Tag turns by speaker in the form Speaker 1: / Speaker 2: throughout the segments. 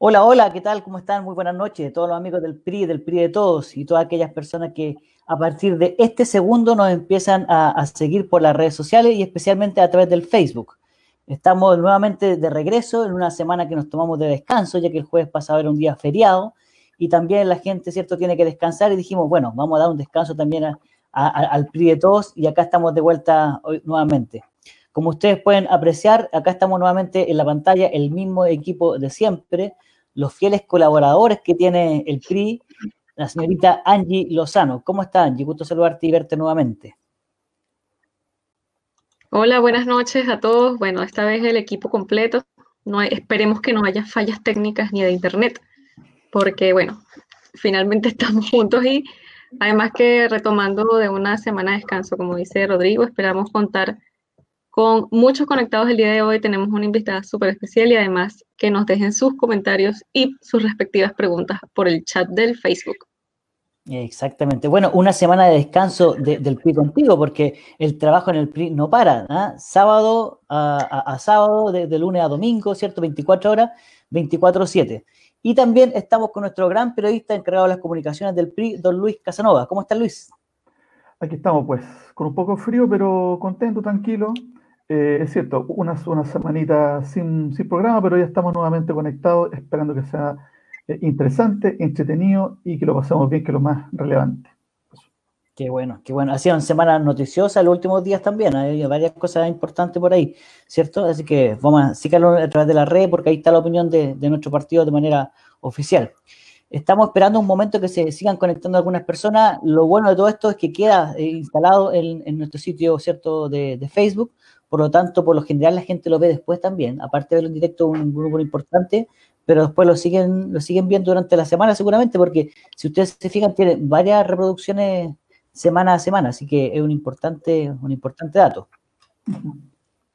Speaker 1: Hola, hola, ¿qué tal? ¿Cómo están? Muy buenas noches. Todos los amigos del PRI, del PRI de todos y todas aquellas personas que a partir de este segundo nos empiezan a, seguir por las redes sociales y especialmente a través del Facebook. Estamos nuevamente de regreso en una semana que nos tomamos de descanso, ya que el jueves pasado era un día feriado y también la gente, ¿cierto?, tiene que descansar y dijimos, bueno, vamos a dar un descanso también al PRI de todos y acá estamos de vuelta hoy nuevamente. Como ustedes pueden apreciar, acá estamos nuevamente en la pantalla, el mismo equipo de siempre, los fieles colaboradores que tiene el PRI, la señorita Angie Lozano. ¿Cómo está Angie? Gusto saludarte y verte nuevamente.
Speaker 2: Hola, buenas noches a todos. Bueno, esta vez el equipo completo. No esperemos que no haya fallas técnicas ni de internet, porque bueno, finalmente estamos juntos y además que retomando de una semana de descanso, como dice Rodrigo, esperamos contar con muchos conectados el día de hoy. Tenemos una invitada súper especial y además que nos dejen sus comentarios y sus respectivas preguntas por el chat del Facebook.
Speaker 1: Exactamente. Bueno, una semana de descanso del PRI contigo, porque el trabajo en el PRI no para. ¿ah? Sábado a, sábado, de, lunes a domingo, ¿cierto? 24 horas, 24-7. Y también estamos con nuestro gran periodista encargado de las comunicaciones del PRI, don Luis Casanova. ¿Cómo está Luis?
Speaker 3: Aquí estamos, pues, con un poco frío, pero contento, tranquilo. Eh, es cierto, unas, una semanita sin, sin, programa, pero ya estamos nuevamente conectados, esperando que sea eh, interesante, entretenido y que lo pasemos bien, que es lo más relevante.
Speaker 1: Qué bueno, qué bueno. Ha sido una semana noticiosa los últimos días también. Hay varias cosas importantes por ahí, ¿cierto? Así que vamos a síganlo a través de la red porque ahí está la opinión de, de nuestro partido de manera oficial. Estamos esperando un momento que se sigan conectando algunas personas. Lo bueno de todo esto es que queda eh, instalado en, en nuestro sitio, ¿cierto?, de, de Facebook por lo tanto, por lo general la gente lo ve después también, aparte de verlo en directo, un grupo importante, pero después lo siguen, lo siguen viendo durante la semana seguramente, porque si ustedes se fijan, tiene varias reproducciones semana a semana, así que es un importante, un importante dato.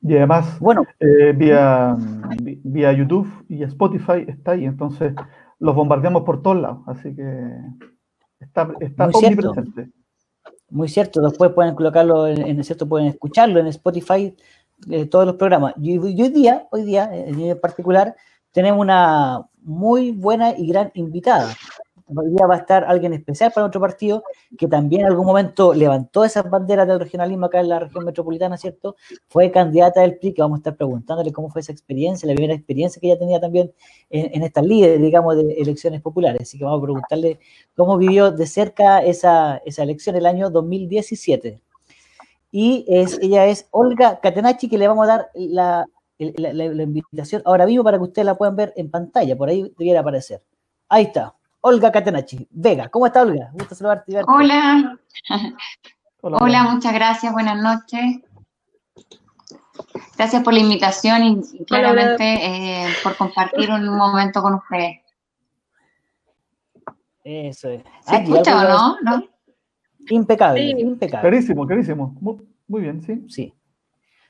Speaker 3: Y además, bueno, eh, vía, vía YouTube y Spotify está ahí, entonces los bombardeamos por todos lados, así que está, está omnipresente.
Speaker 1: Muy cierto, después pueden colocarlo en, cierto, pueden escucharlo en Spotify, eh, todos los programas. Y, hoy día, hoy día, en particular, tenemos una muy buena y gran invitada. Hoy día va a estar alguien especial para nuestro partido, que también en algún momento levantó esas banderas del regionalismo acá en la región metropolitana, ¿cierto? Fue candidata del PRI, que vamos a estar preguntándole cómo fue esa experiencia, la primera experiencia que ella tenía también en, en estas líderes, digamos, de elecciones populares. Así que vamos a preguntarle cómo vivió de cerca esa, esa elección el año 2017. Y es, ella es Olga Catenachi, que le vamos a dar la, la, la invitación ahora mismo para que ustedes la puedan ver en pantalla, por ahí debiera aparecer. Ahí está. Olga Catenachi. Vega, ¿cómo está Olga?
Speaker 4: Gusto saludarte. Hola. Hola. Hola, muchas gracias, buenas noches. Gracias por la invitación y, claramente eh, por compartir un momento con ustedes.
Speaker 1: Eso es.
Speaker 4: ¿Se escucha o no? no?
Speaker 1: Impecable, impecable.
Speaker 3: Clarísimo, clarísimo. muy bien, sí.
Speaker 1: Sí.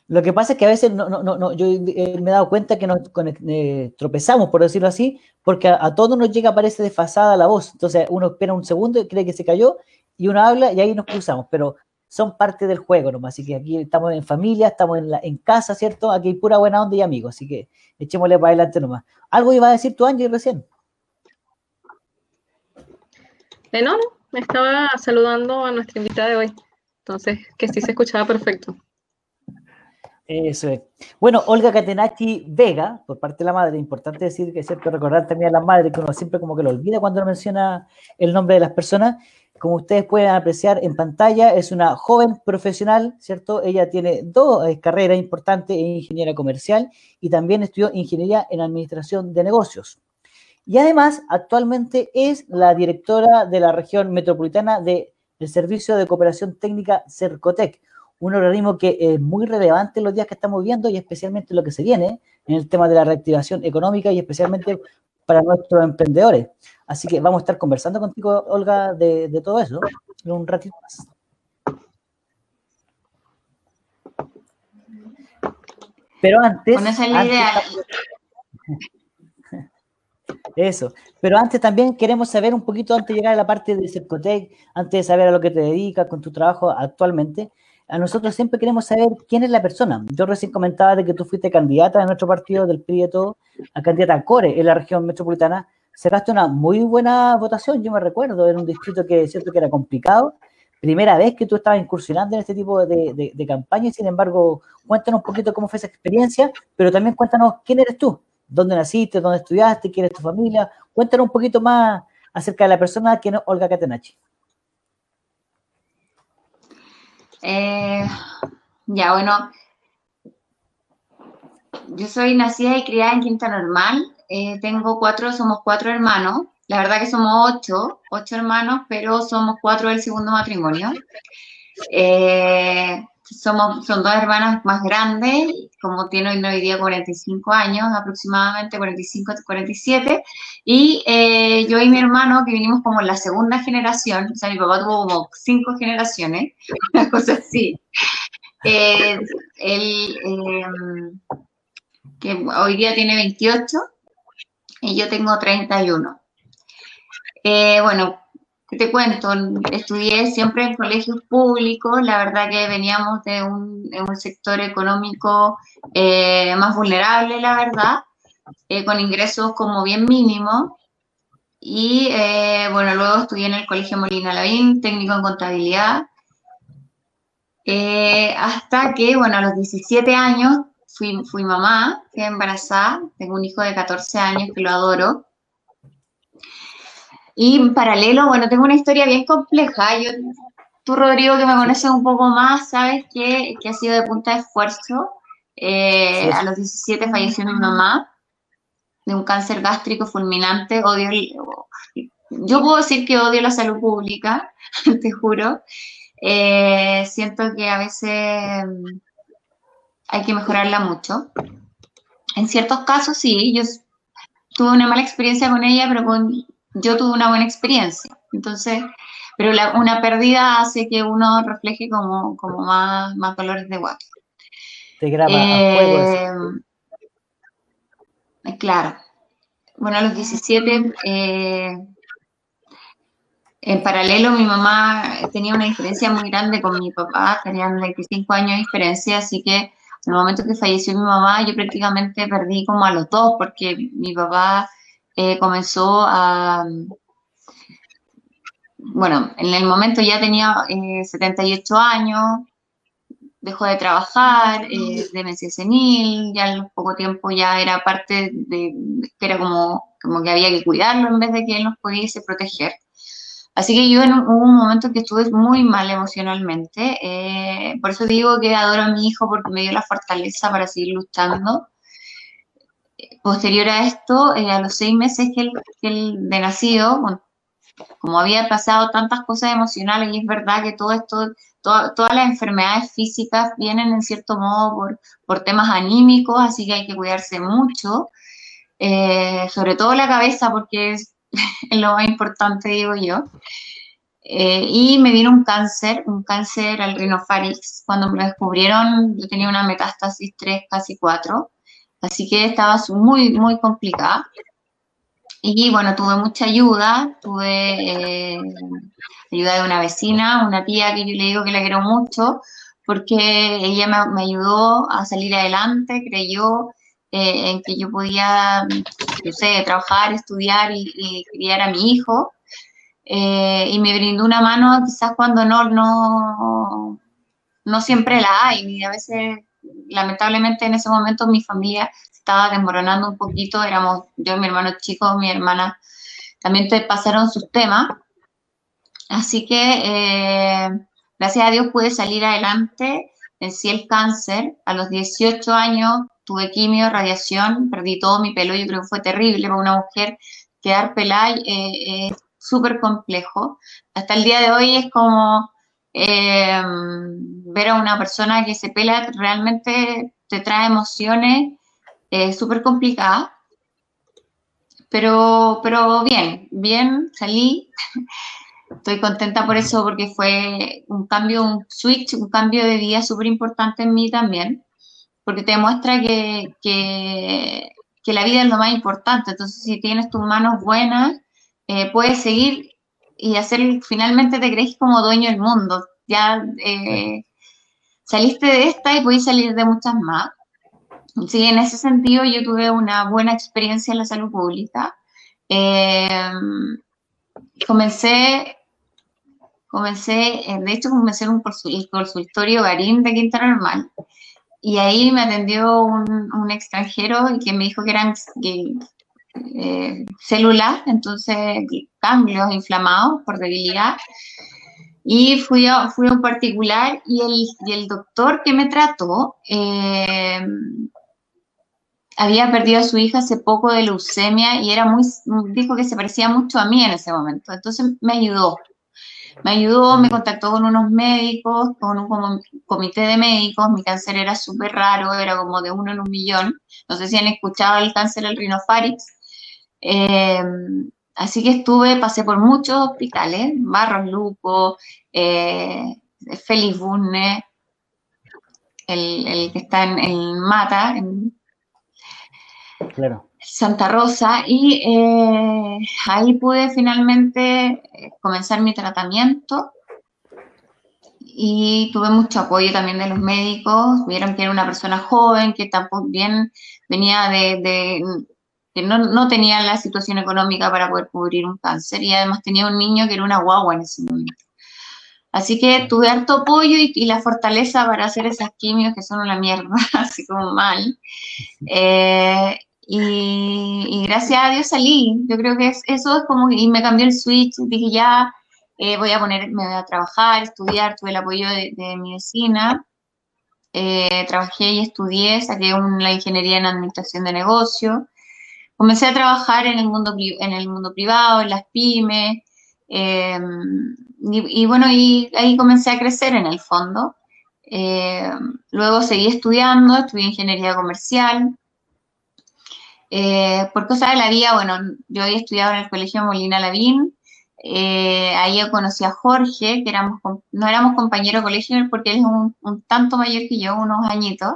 Speaker 1: Lo que pasa es que a veces no, no, no, yo eh, me he dado cuenta que nos eh, tropezamos, por decirlo así, porque a, todos nos llega, parece desfasada la voz. Entonces uno espera un segundo y cree que se cayó y uno habla y ahí nos cruzamos, pero son parte del juego nomás. Así que aquí estamos en familia, estamos en, la, en casa, ¿cierto? Aquí hay pura buena onda y amigos, así que echémosle para adelante nomás. ¿Algo iba a decir tú, Angie, recién?
Speaker 2: No, no, estaba saludando a nuestra invitada de hoy. Entonces, que sí se escuchaba perfecto.
Speaker 1: Eso es. Bueno, Olga Catenachi Vega, por parte de la madre, importante decir que cierto recordar también a la madre, que uno siempre como que lo olvida cuando menciona el nombre de las personas. Como ustedes pueden apreciar en pantalla, es una joven profesional, ¿cierto? Ella tiene dos eh, carreras importantes en ingeniería comercial y también estudió ingeniería en administración de negocios. Y además, actualmente es la directora de la región metropolitana del Servicio de Cooperación Técnica Cercotec, un organismo que es muy relevante en los días que estamos viendo y especialmente lo que se viene en el tema de la reactivación económica y especialmente para nuestros emprendedores. Así que vamos a estar conversando contigo, Olga, de, todo eso en un ratito más. Pero antes... Con esa idea. Eso. Pero antes también queremos saber un poquito, antes de llegar a la parte de Cercotec, antes de saber a lo que te dedicas con tu trabajo actualmente, a nosotros siempre queremos saber quién es la persona. Yo recién comentaba de que tú fuiste candidata de nuestro partido del PRI todo, a candidata a Core en la región metropolitana. Sacaste una muy buena votación, yo me recuerdo, era un distrito que es cierto que era complicado. Primera vez que tú estabas incursionando en este tipo de, de, campaña y sin embargo, cuéntanos un poquito cómo fue esa experiencia, pero también cuéntanos quién eres tú, dónde naciste, dónde estudiaste, quién es tu familia. Cuéntanos un poquito más acerca de la persona que es Olga Catenachi.
Speaker 4: Eh, ya, bueno, yo soy nacida y criada en Quinta Normal. Eh, tengo cuatro, somos cuatro hermanos. La verdad que somos ocho, ocho hermanos, pero somos cuatro del segundo matrimonio. Eh, somos, son dos hermanas más grandes, como tiene hoy día 45 años, aproximadamente 45, 47, y eh, yo y mi hermano, que vinimos como en la segunda generación, o sea, mi papá tuvo como cinco generaciones, una cosa así. Eh, él, em, que hoy día tiene 28, y yo tengo 31. Eh, bueno, te cuento, estudié siempre en colegios públicos, la verdad que veníamos de un, sector económico eh, más vulnerable, la verdad, eh, con ingresos como bien mínimos. Y eh, bueno, luego estudié en el Colegio Molina Lavín, técnico en contabilidad, hasta que, bueno, a los 17 años fui, fui mamá, quedé embarazada, tengo un hijo de 14 años que lo adoro. Y en paralelo, bueno, tengo una historia bien compleja. Yo, tú, Rodrigo, que me conoces un poco más, sabes que, ha sido de punta de esfuerzo. Eh, a los 17 falleció mi mamá de un cáncer gástrico fulminante. Odio, yo puedo decir que odio la salud pública, te juro. Eh, siento que a veces hay que mejorarla mucho. En ciertos casos sí, yo tuve una mala experiencia con ella, pero con, yo tuve una buena experiencia. Entonces, pero una pérdida hace que uno refleje como, como más, más dolores de guato.
Speaker 1: Te graba eh,
Speaker 4: Claro. Bueno, a los 17, eh, en paralelo, mi mamá tenía una diferencia muy grande con mi papá, tenían 25 años de diferencia, así que en el momento que falleció mi mamá, yo prácticamente perdí como a los dos, porque mi papá eh, comenzó a, bueno, en el momento ya tenía 78 eh, años, dejó de trabajar, eh, demencia senil, ya al poco tiempo ya era parte de, que era como, como que había que cuidarlo en vez de que él nos pudiese proteger. Así que yo en un, hubo un momento que estuve muy mal emocionalmente, por eso digo que adoro a mi hijo porque me dio la fortaleza para seguir luchando posterior a esto, eh, a los seis meses que él, de nacido, como había pasado tantas cosas emocionales, y es verdad que todo esto, todas las enfermedades físicas vienen en cierto modo por, temas anímicos, así que hay que cuidarse mucho, eh, sobre todo la cabeza, porque es, lo más importante, digo yo. Eh, y me vino un cáncer, un cáncer al rinofarinx. Cuando me lo descubrieron, yo tenía una metástasis 3, casi 4. Así que estaba muy, muy complicada. Y bueno, tuve mucha ayuda, tuve eh, ayuda de una vecina, una tía que yo le digo que la quiero mucho, porque ella me, ayudó a salir adelante, creyó eh, en que yo podía, no sé, trabajar, estudiar y, criar a mi hijo. Eh, y me brindó una mano quizás cuando no, no, no siempre la hay, y a veces lamentablemente en ese momento mi familia estaba desmoronando un poquito, éramos yo mi hermano chico, mi hermana también te pasaron sus temas. Así que eh, gracias a Dios pude salir adelante, vencí el cáncer, a los 18 años tuve quimio, radiación, perdí todo mi pelo, yo creo que fue terrible para una mujer quedar pelada, eh, es súper complejo. Hasta el día de hoy es como eh, ver a una persona que se pela realmente te trae emociones eh, súper complicadas. Pero, pero bien, bien, salí. Estoy contenta por eso porque fue un cambio, un switch, un cambio de vida súper importante en mí también, porque te demuestra que, que, la vida es lo más importante. Entonces, si tienes tus manos buenas, eh, puedes seguir y hacer, finalmente te crees como dueño del mundo. Ya, eh, saliste de esta y podés salir de muchas más. Sí, en ese sentido yo tuve una buena experiencia en la salud pública. Eh, comencé, comencé, eh, de hecho comencé en un consultorio Garín de Quinta Normal y ahí me atendió un, extranjero y que me dijo que eran eh, células, entonces cambios inflamados por debilidad. Y fui a, fui a un particular y el, y el doctor que me trató eh, había perdido a su hija hace poco de leucemia y era muy, dijo que se parecía mucho a mí en ese momento. Entonces me ayudó. Me ayudó, me contactó con unos médicos, con un comité de médicos. Mi cáncer era súper raro, era como de uno en un millón. No sé si han escuchado el cáncer del rinofarix. Eh, así que estuve, pasé por muchos hospitales, Barros Luco, eh, Félix Bunne, el, que está en, Mata, en Santa Rosa, y eh, ahí pude finalmente eh, comenzar mi tratamiento. Y tuve mucho apoyo también de los médicos, vieron que era una persona joven, que tampoco bien venía de, que no, no, tenía la situación económica para poder cubrir un cáncer y además tenía un niño que era una guagua en ese momento. Así que tuve harto apoyo y, la fortaleza para hacer esas quimios que son una mierda, así como mal. Eh, y, gracias a Dios salí. Yo creo que eso es como, y me cambió el switch, dije ya eh, voy a poner, me voy a trabajar, estudiar, tuve el apoyo de, mi vecina, eh, trabajé y estudié, saqué una ingeniería en administración de negocio, comencé a trabajar en el mundo, en el mundo privado, en las pymes, em, y, bueno, y ahí comencé a crecer en el fondo. Em, luego seguí estudiando, estudié ingeniería comercial, eh, por cosas de la vida, bueno, yo había estudiado en el Colegio Molina Lavín, eh, ahí yo conocí a Jorge, que éramos, no éramos compañeros de colegio porque él es un, tanto mayor que yo, unos añitos,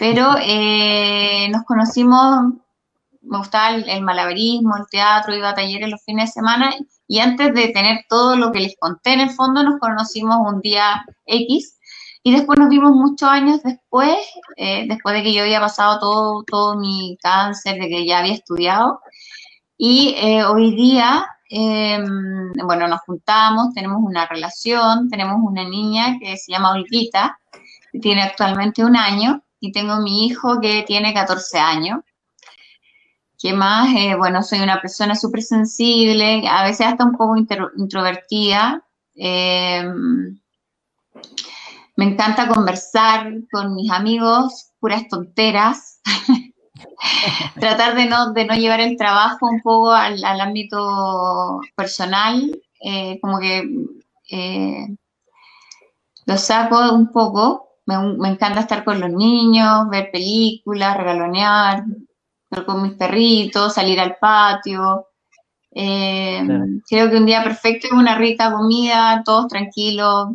Speaker 4: pero eh, nos conocimos, me gustaba el, el, malabarismo, el teatro, iba a talleres los fines de semana y antes de tener todo lo que les conté en el fondo, nos conocimos un día X y después nos vimos muchos años después, eh, después de que yo había pasado todo, todo mi cáncer, de que ya había estudiado. Y eh, hoy día, em, bueno, nos juntamos, tenemos una relación, tenemos una niña que se llama Olguita, tiene actualmente un año, y tengo mi hijo que tiene 14 años. ¿Qué más? Eh, bueno, soy una persona súper sensible, a veces hasta un poco introvertida. Em, me encanta conversar con mis amigos, puras tonteras. Tratar de no, de no llevar el trabajo un poco al, ámbito personal, eh, como que eh, lo saco un poco. Me, encanta estar con los niños, ver películas, regalonear, con mis perritos, salir al patio. Eh, creo que un día perfecto es una rica comida, todos tranquilos,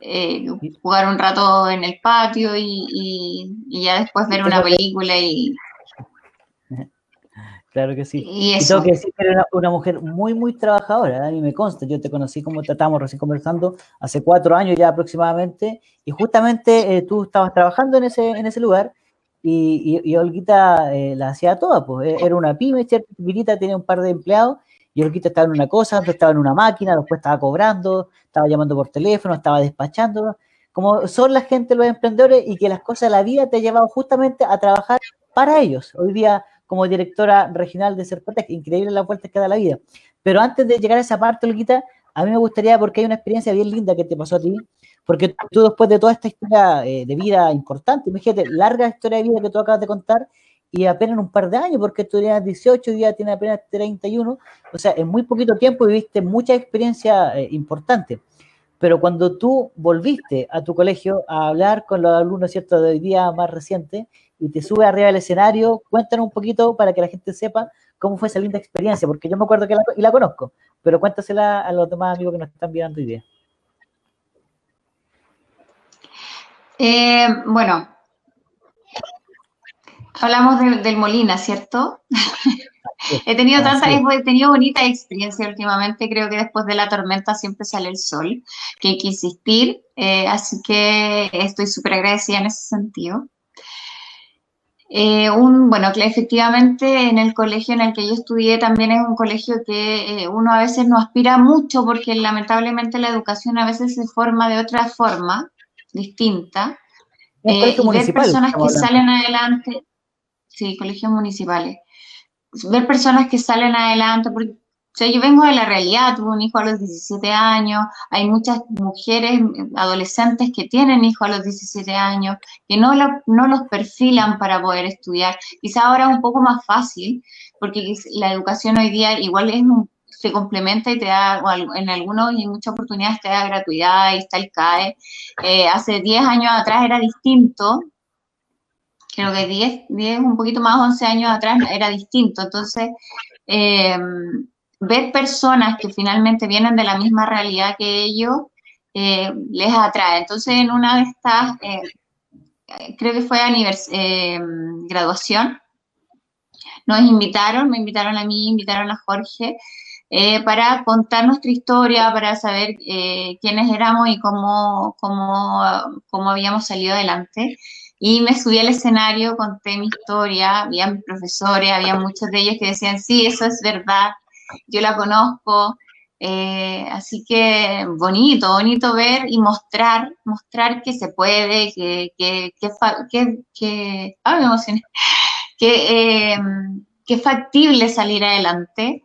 Speaker 4: eh, jugar un rato en el patio y, ya después ver una película y...
Speaker 1: Claro que sí. Y, tengo que decir que eres una, mujer muy, muy trabajadora, a mí me consta, yo te conocí como tratamos recién conversando hace cuatro años ya aproximadamente, y justamente eh, tú estabas trabajando en ese, en ese lugar, y, y, Olguita eh, la hacía toda, pues era una pyme, tenía un par de empleados, y Olguita estaba en una cosa, estaba en una máquina, después estaba cobrando, estaba llamando por teléfono, estaba despachando, como son la gente los emprendedores y que las cosas de la vida te ha llevado justamente a trabajar para ellos. Hoy día, como directora regional de Serpatec, increíble la vuelta que da la vida. Pero antes de llegar a esa parte, Olguita, a mí me gustaría, porque hay una experiencia bien linda que te pasó a ti, porque tú después de toda esta historia eh, de vida importante, imagínate, larga historia de vida que tú acabas de contar, y apenas un par de años, porque tú tenías 18 y ya tienes apenas 31, o sea, en muy poquito tiempo viviste mucha experiencia eh, importante. Pero cuando tú volviste a tu colegio a hablar con los alumnos, ¿cierto?, de hoy día más reciente, y te subes arriba del escenario, cuéntanos un poquito para que la gente sepa cómo fue esa linda experiencia, porque yo me acuerdo que la, y la conozco, pero cuéntasela a los demás amigos que nos están viendo hoy día.
Speaker 4: Eh, bueno, Hablamos del Molina, ¿cierto? he tenido tanta, he tenido bonita experiencia últimamente. Creo que después de la tormenta siempre sale el sol, que hay que insistir. Eh, así que estoy súper agradecida en ese sentido. Eh, un, bueno, que efectivamente en el colegio en el que yo estudié también es un colegio que eh, uno a veces no aspira mucho porque lamentablemente la educación a veces se forma de otra forma, distinta. Eh, y ver personas que salen adelante, sí, colegios municipales, ver personas que salen adelante, porque o sea, yo vengo de la realidad, tuve un hijo a los 17 años, hay muchas mujeres, adolescentes que tienen hijos a los 17 años, que no, no los perfilan para poder estudiar. Quizá ahora es un poco más fácil, porque la educación hoy día igual es se complementa y te da, en algunos y en muchas oportunidades te da gratuidad y está el CAE. Eh, hace 10 años atrás era distinto, creo que 10, 10, un poquito más, 11 años atrás era distinto. Entonces, eh, ver personas que finalmente vienen de la misma realidad que ellos eh, les atrae. Entonces, en una de estas, eh, creo que fue graduación, nos invitaron, me invitaron a mí, invitaron a Jorge, para contar nuestra historia, para saber quiénes éramos y cómo, cómo, cómo habíamos salido adelante. Y me subí al escenario, conté mi historia, había profesores, había muchos de ellos que decían, sí, eso es verdad, yo la conozco, eh, así que bonito, bonito ver y mostrar, mostrar que se puede, que, que, que, que, que, em, que es factible salir adelante,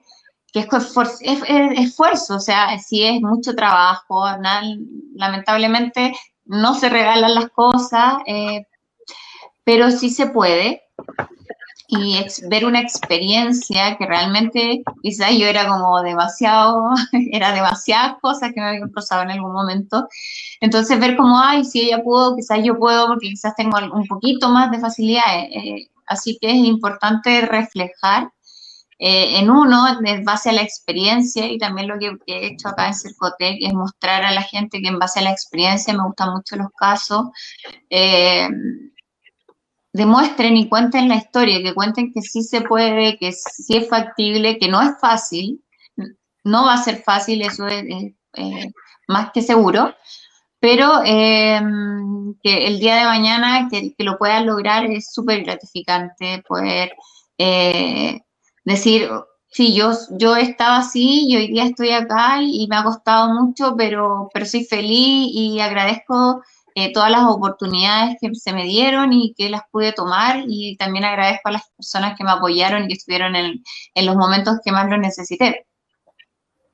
Speaker 4: que es, esfuerzo, o sea, sí es mucho trabajo, lamentablemente no se regalan las cosas, eh, pero sí se puede y ver una experiencia que realmente quizás yo era como demasiado, era demasiadas cosas que me habían pasado en algún momento. Entonces ver como, ay, si ella pudo, quizás yo puedo porque quizás tengo un poquito más de facilidad. Eh, eh, así que es importante reflejar eh, en uno, en base a la experiencia, y también lo que he hecho acá en Circotec es mostrar a la gente que en base a la experiencia, me gustan mucho los casos, demuestren y cuenten la historia, que cuenten que sí se puede, que sí es factible, que no es fácil, no va a ser fácil, eso es, más que seguro, pero que el día de mañana que, lo puedan lograr es súper gratificante poder eh, decir, sí, yo, yo estaba así y hoy día estoy acá y, me ha costado mucho, pero, pero soy feliz y agradezco eh, todas las oportunidades que se me dieron y que las pude tomar y también agradezco a las personas que me apoyaron y que estuvieron en, en los momentos que más lo necesité.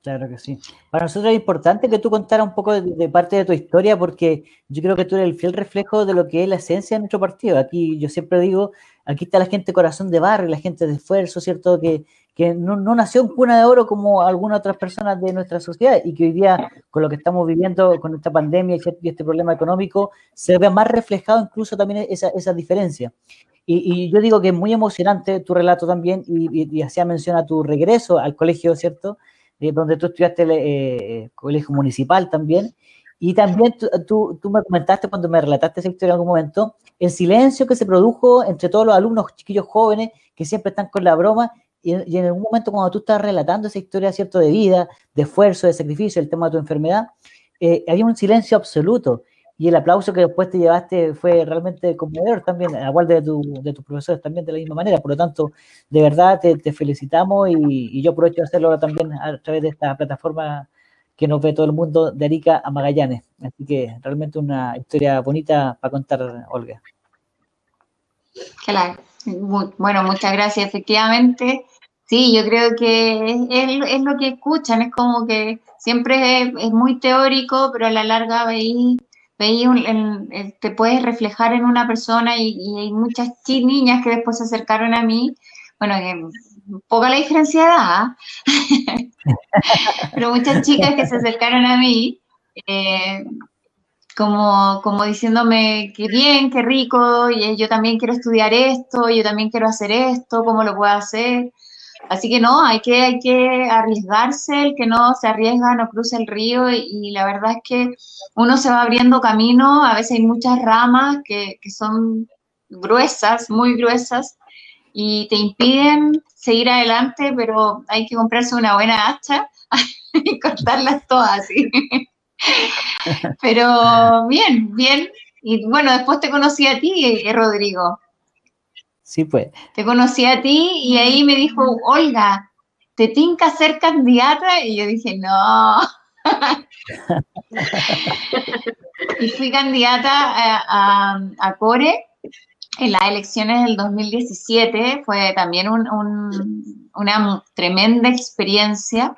Speaker 1: Claro que sí. Para nosotros es importante que tú contaras un poco de, parte de tu historia porque yo creo que tú eres el fiel reflejo de lo que es la esencia de nuestro partido. Aquí yo siempre digo, aquí está la gente corazón de barrio, la gente de esfuerzo, ¿cierto? Que, que no, nació en cuna de oro como algunas otras personas de nuestra sociedad y que hoy día, con lo que estamos viviendo, con esta pandemia y este problema económico, se ve más reflejado incluso también esa, esa diferencia. Y, yo digo que es muy emocionante tu relato también y, y, hacía mención a tu regreso al colegio, ¿cierto? Eh, donde tú estudiaste el eh, colegio municipal también. Y también tú, tú, me comentaste cuando me relataste esa historia en algún momento, el silencio que se produjo entre todos los alumnos chiquillos jóvenes que siempre están con la broma y, en algún momento cuando tú estás relatando esa historia, ¿cierto?, de vida, de esfuerzo, de sacrificio, el tema de tu enfermedad, eh, había un silencio absoluto. Y el aplauso que después te llevaste fue realmente conmovedor también, igual de, tu, de tus profesores también de la misma manera. Por lo tanto, de verdad te, felicitamos y, yo aprovecho de hacerlo también a través de esta plataforma que nos ve todo el mundo de Arica a Magallanes. Así que realmente una historia bonita para contar, Olga.
Speaker 4: Claro. Bueno, muchas gracias. Efectivamente, sí, yo creo que es, lo que escuchan, es como que siempre es, muy teórico, pero a la larga veis, te puedes reflejar en una persona y, hay muchas niñas que después se acercaron a mí, bueno, poca la diferencia de edad, pero muchas chicas que se acercaron a mí, eh, como, como diciéndome qué bien, qué rico, y yo también quiero estudiar esto, yo también quiero hacer esto, cómo lo puedo hacer. Así que no, hay que, hay que arriesgarse, el que no se arriesga no cruza el río y, la verdad es que uno se va abriendo camino, a veces hay muchas ramas que, que son gruesas, muy gruesas, y te impiden seguir adelante, pero hay que comprarse una buena hacha y cortarlas todas. ¿sí? pero bien, bien. Y bueno, después te conocí a ti, eh, Rodrigo.
Speaker 1: Sí, pues.
Speaker 4: Te conocí a ti y ahí me dijo, Olga, ¿te tinca ser candidata? Y yo dije, no. y fui candidata a, a, Core en las elecciones del 2017. Fue también una tremenda experiencia,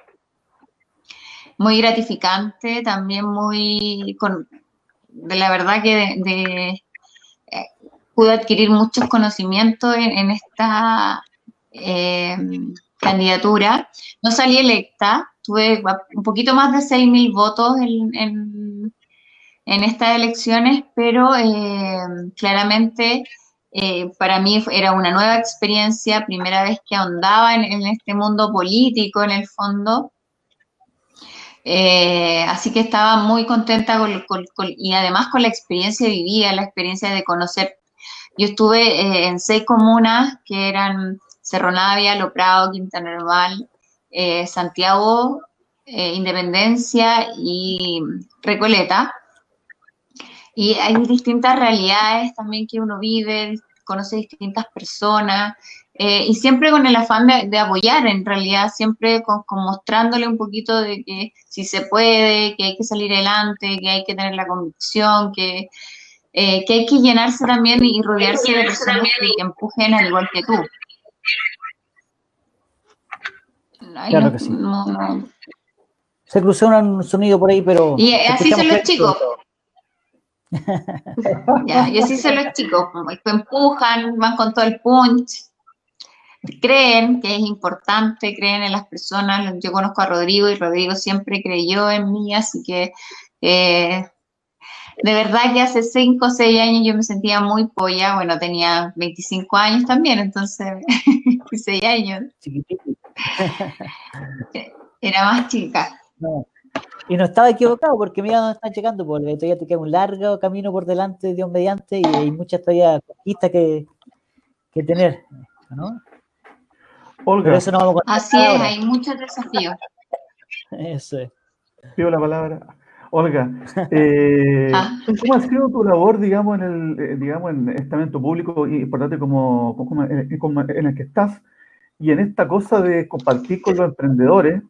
Speaker 4: muy gratificante, también muy, con, de la verdad que de, pude adquirir muchos conocimientos en, esta eh, candidatura. No salí electa, tuve un poquito más de 6.000 votos en, en, estas elecciones, pero eh, claramente eh, para mí era una nueva experiencia, primera vez que ahondaba en, este mundo político en el fondo. Así que estaba muy contenta y además con la experiencia vivida, la experiencia de conocer. Yo estuve en seis comunas que eran Cerro Navia, Loprado, Quintana Normal, eh, Santiago, eh, Independencia y Recoleta. Y hay distintas realidades también que uno vive, conoce distintas personas eh, y siempre con el afán de, apoyar, en realidad, siempre con, mostrándole un poquito de que si se puede, que hay que salir adelante, que hay que tener la convicción, que, que hay que llenarse también y rodearse de personas que empujen al igual que tú.
Speaker 1: claro que sí. Se cruzó un sonido por ahí, pero.
Speaker 4: Y así son los chicos. ya, y así son los chicos. Empujan, van con todo el punch. Creen que es importante, creen en las personas. Yo conozco a Rodrigo y Rodrigo siempre creyó en mí, así que eh, de verdad que hace 5 o 6 años yo me sentía muy polla, bueno, tenía 25 años también, entonces, 6 años. Era más chica.
Speaker 1: Y no estaba equivocado porque mira dónde están llegando, porque todavía te queda un largo camino por delante, Dios mediante, y hay muchas todavía conquistas que, que tener, ¿no?
Speaker 3: Olga.
Speaker 4: Así es, hay muchos desafíos.
Speaker 1: Eso es.
Speaker 3: Pido la palabra. Olga, eh, ah. ¿cómo ha sido tu labor, digamos, en el, eh, digamos, en este evento público importante como, como, en el que estás y en esta cosa de compartir con los emprendedores,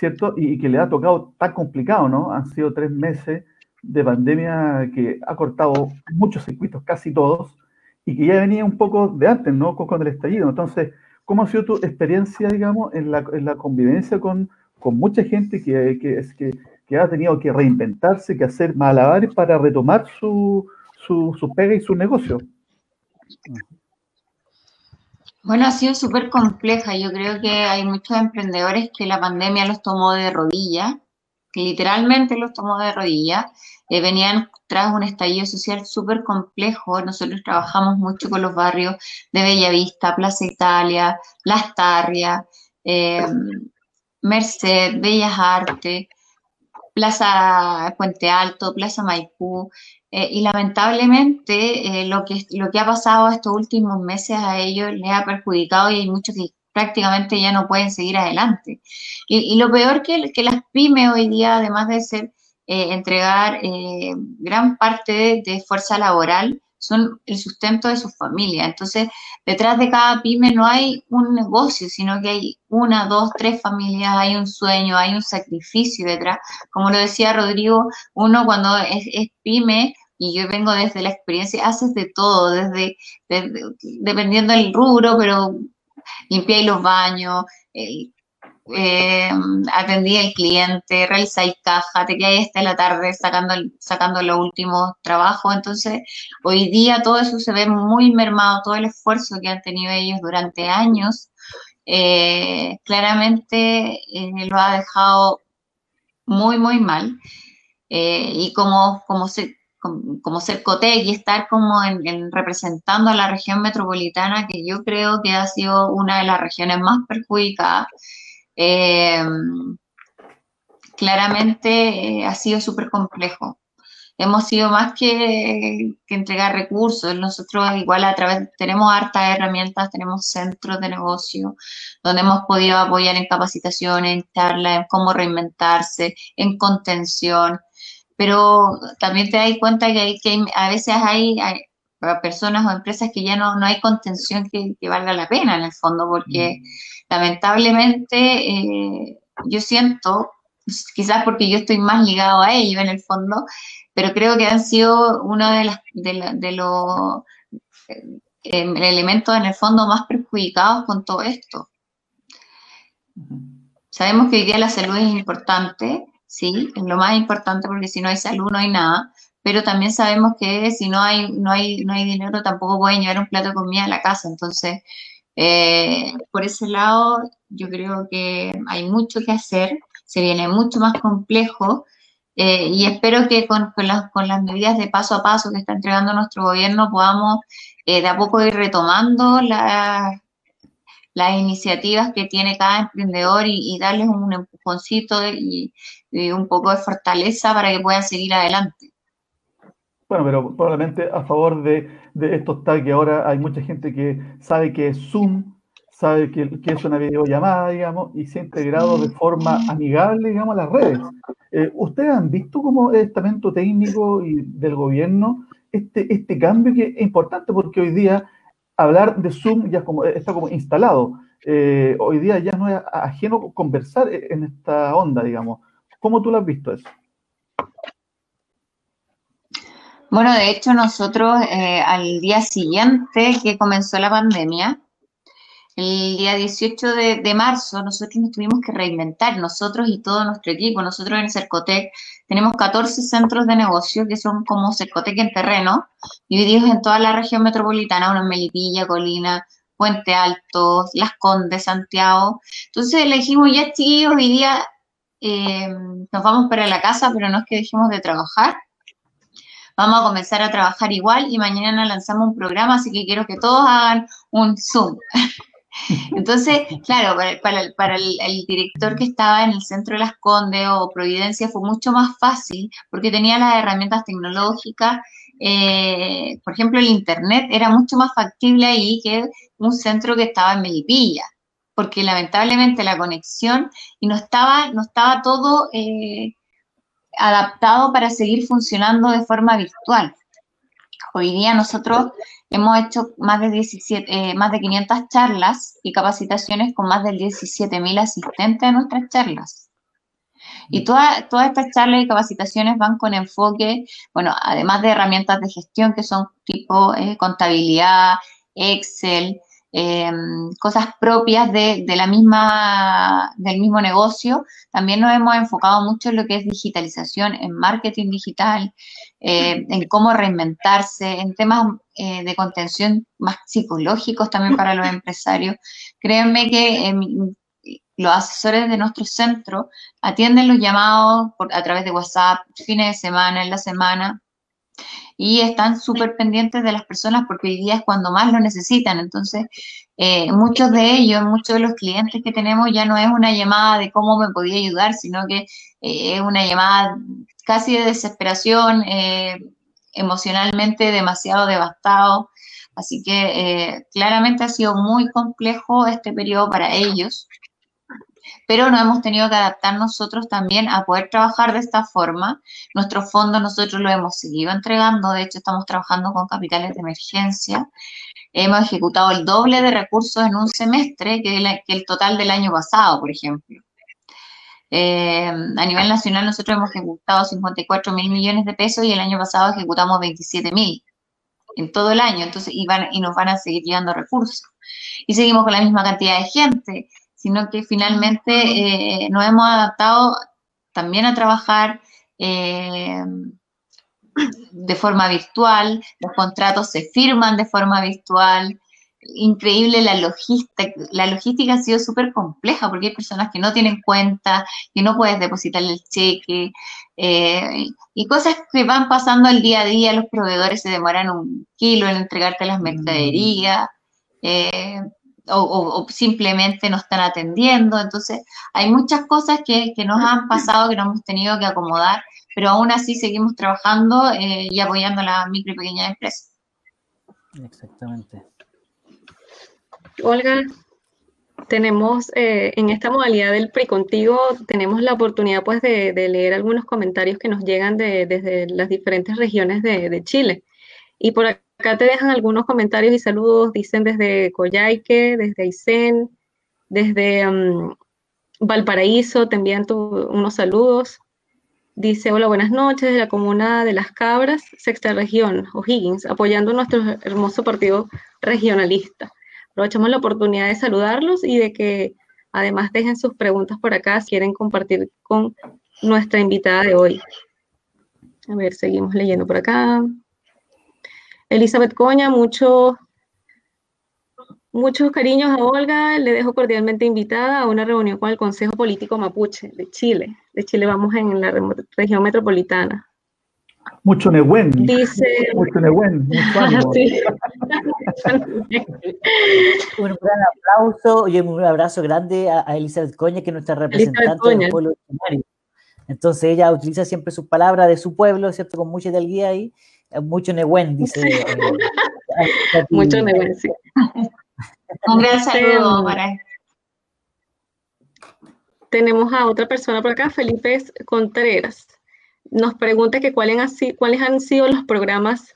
Speaker 3: ¿cierto? Y, que le ha tocado tan complicado, ¿no? Han sido tres meses de pandemia que ha cortado muchos circuitos, casi todos, y que ya venía un poco de antes, ¿no? Con, el estallido. Entonces, ¿cómo ha sido tu experiencia, digamos, en la, en la convivencia con, con mucha gente que, que, es, que que ha tenido que reinventarse, que hacer malabares para retomar su, su, pega y su negocio.
Speaker 4: Bueno, ha sido súper compleja. Yo creo que hay muchos emprendedores que la pandemia los tomó de rodillas, que literalmente los tomó de rodillas. Eh, venían tras un estallido social súper complejo. Nosotros trabajamos mucho con los barrios de Bellavista, Plaza Italia, Las Tarrias, eh, Merced, Bellas Artes, Plaza Puente Alto, Plaza Maipú, eh, y lamentablemente eh, lo, que, lo que ha pasado estos últimos meses a ellos les ha perjudicado y hay muchos que prácticamente ya no pueden seguir adelante. Y, lo peor que, que las pymes hoy día, además de ser eh, entregar gran parte de fuerza laboral, son el sustento de su familia. Entonces, detrás de cada pyme no hay un negocio, sino que hay una, dos, tres familias, hay un sueño, hay un sacrificio detrás. Como lo decía Rodrigo, uno cuando es, pyme, y yo vengo desde la experiencia, haces de todo, desde, dependiendo del rubro, pero limpiáis los baños, eh, eh, atendí al cliente, realizáis caja, te quedáis hasta la tarde sacando, sacando los últimos trabajos. Entonces, hoy día todo eso se ve muy mermado, todo el esfuerzo que han tenido ellos durante años, eh, claramente eh, lo ha dejado muy, muy mal. Eh, y como, como, como, como ser COTEC y estar como en, representando a la región metropolitana, que yo creo que ha sido una de las regiones más perjudicadas, eh, claramente eh, ha sido súper complejo. hemos sido más que, entregar recursos. Nosotros igual a través, tenemos hartas herramientas, tenemos centros de negocio donde hemos podido apoyar en capacitaciones, en charlas, en cómo reinventarse, en contención. Pero también te das cuenta que, hay, que a veces hay, personas o empresas que ya no, no hay contención que, valga la pena en el fondo, porque mm. Lamentablemente eh, yo siento, quizás porque yo estoy más ligado a ello en el fondo, pero creo que han sido uno de, las, de, los eh, em, elementos en el fondo más perjudicados con todo esto. Sabemos que hoy día la salud es importante, sí, es lo más importante porque si no hay salud no hay nada, pero también sabemos que si no hay, no hay, no hay dinero tampoco pueden llevar un plato de comida a la casa. Entonces, eh, por ese lado, yo creo que hay mucho que hacer, se viene mucho más complejo eh, y espero que con, las, con, las, medidas de paso a paso que está entregando nuestro gobierno podamos eh, de a poco ir retomando las iniciativas que tiene cada emprendedor y, darles un empujoncito y, un poco de fortaleza para que puedan seguir adelante.
Speaker 3: Bueno, pero probablemente a favor de, de estos tags que ahora hay mucha gente que sabe que es Zoom, sabe que, es una videollamada, digamos, y se ha integrado de forma amigable, digamos, a las redes. Eh, ¿Ustedes han visto como estamento técnico y del gobierno este, este cambio que es importante porque hoy día hablar de Zoom ya como, está como instalado. Eh, hoy día ya no es ajeno conversar en esta onda, digamos. ¿Cómo tú lo has visto eso?
Speaker 4: Bueno, de hecho nosotros eh, al día siguiente que comenzó la pandemia, el día 18 de, marzo nosotros nos tuvimos que reinventar, nosotros y todo nuestro equipo. Nosotros en Cercotec tenemos 14 centros de negocio que son como Cercotec en terreno, divididos en toda la región metropolitana, uno Melipilla, Colina, Puente Alto, Las Condes, Santiago. Entonces le dijimos, ya chicos, hoy día eh, nos vamos para la casa, pero no es que dejemos de trabajar. Vamos a comenzar a trabajar igual y mañana lanzamos un programa, así que quiero que todos hagan un Zoom. Entonces, claro, para, el, director que estaba en el centro de Las Condes o Providencia fue mucho más fácil porque tenía las herramientas tecnológicas. Eh, por ejemplo, el Internet era mucho más factible ahí que un centro que estaba en Melipilla, porque lamentablemente la conexión y no estaba, no estaba todo eh, adaptado para seguir funcionando de forma virtual. Hoy día nosotros hemos hecho más de, 17, eh, más de 500 charlas y capacitaciones con más de 17.000 asistentes a nuestras charlas. Y todas estas charlas y capacitaciones van con enfoque, bueno, además de herramientas de gestión que son tipo eh, contabilidad, Excel, Em, cosas propias de, la misma, del mismo negocio. También nos hemos enfocado mucho en lo que es digitalización, en marketing digital, eh, en cómo reinventarse, en temas eh, de contención más psicológicos también para los empresarios. Créanme que los asesores de nuestro centro atienden los llamados a través de WhatsApp, fines de semana, en la semana, y están súper pendientes de las personas porque hoy día es cuando más lo necesitan. Entonces, eh, muchos de ellos, muchos de los clientes que tenemos ya no es una llamada de cómo me podía ayudar, sino que eh, es una llamada casi de desesperación, eh, emocionalmente demasiado devastado. Así que claramente ha sido muy complejo este periodo para ellos pero nos hemos tenido que adaptar nosotros también a poder trabajar de esta forma. Nuestro fondo nosotros lo hemos seguido entregando, de hecho estamos trabajando con capitales de emergencia. Hemos ejecutado el doble de recursos en un semestre que el, total del año pasado, por ejemplo. Eh, a nivel nacional nosotros hemos ejecutado 54 mil millones de pesos y el año pasado ejecutamos 27 mil en todo el año, entonces y, y nos van a seguir llegando recursos. Y seguimos con la misma cantidad de gente sino que finalmente eh, nos hemos adaptado también a trabajar eh, de forma virtual, los contratos se firman de forma virtual, increíble la logística, la logística ha sido súper compleja porque hay personas que no tienen cuenta, que no puedes depositar el cheque, eh, y cosas que van pasando el día a día, los proveedores se demoran un kilo en entregarte las mm. mercaderías, o, simplemente no están atendiendo. Entonces, hay muchas cosas que, nos han pasado, que nos hemos tenido que acomodar, pero aún así seguimos trabajando eh, y apoyando a las micro y pequeñas empresas.
Speaker 1: Exactamente.
Speaker 2: Olga, tenemos eh, en esta modalidad del PRI contigo, tenemos la oportunidad pues de, leer algunos comentarios que nos llegan desde las diferentes regiones de, Chile. Y por acá te dejan algunos comentarios y saludos, dicen desde Coyhaique, desde Aysén, desde mm, Valparaíso, te envían unos saludos. Dice, hola, buenas noches, de la comuna de Las Cabras, sexta región, O'Higgins, apoyando nuestro hermoso partido regionalista. Aprovechamos la oportunidad de saludarlos y de que además dejen sus preguntas por acá si quieren compartir con nuestra invitada de hoy. A ver, seguimos leyendo por acá. Elizabeth Coña, muchos muchos cariños a Olga. Le dejo cordialmente invitada a una reunión con el Consejo Político Mapuche de Chile. De Chile vamos en la región metropolitana.
Speaker 3: Mucho Nehuen. Dice. Mucho Nehuen. Ánimo.
Speaker 1: un gran aplauso y un abrazo grande a, Elizabeth Coña, que es nuestra representante del pueblo originario. Entonces ella utiliza siempre sus palabras de su pueblo, ¿cierto? Con mucha guía ahí. Mucho Nehuen, dice.
Speaker 2: Eh, mucho Nehuen, sí.
Speaker 4: un gran saludo para
Speaker 2: Tenemos a otra persona por acá, Felipe Contreras nos pregunta que cuáles han, cuáles han sido los programas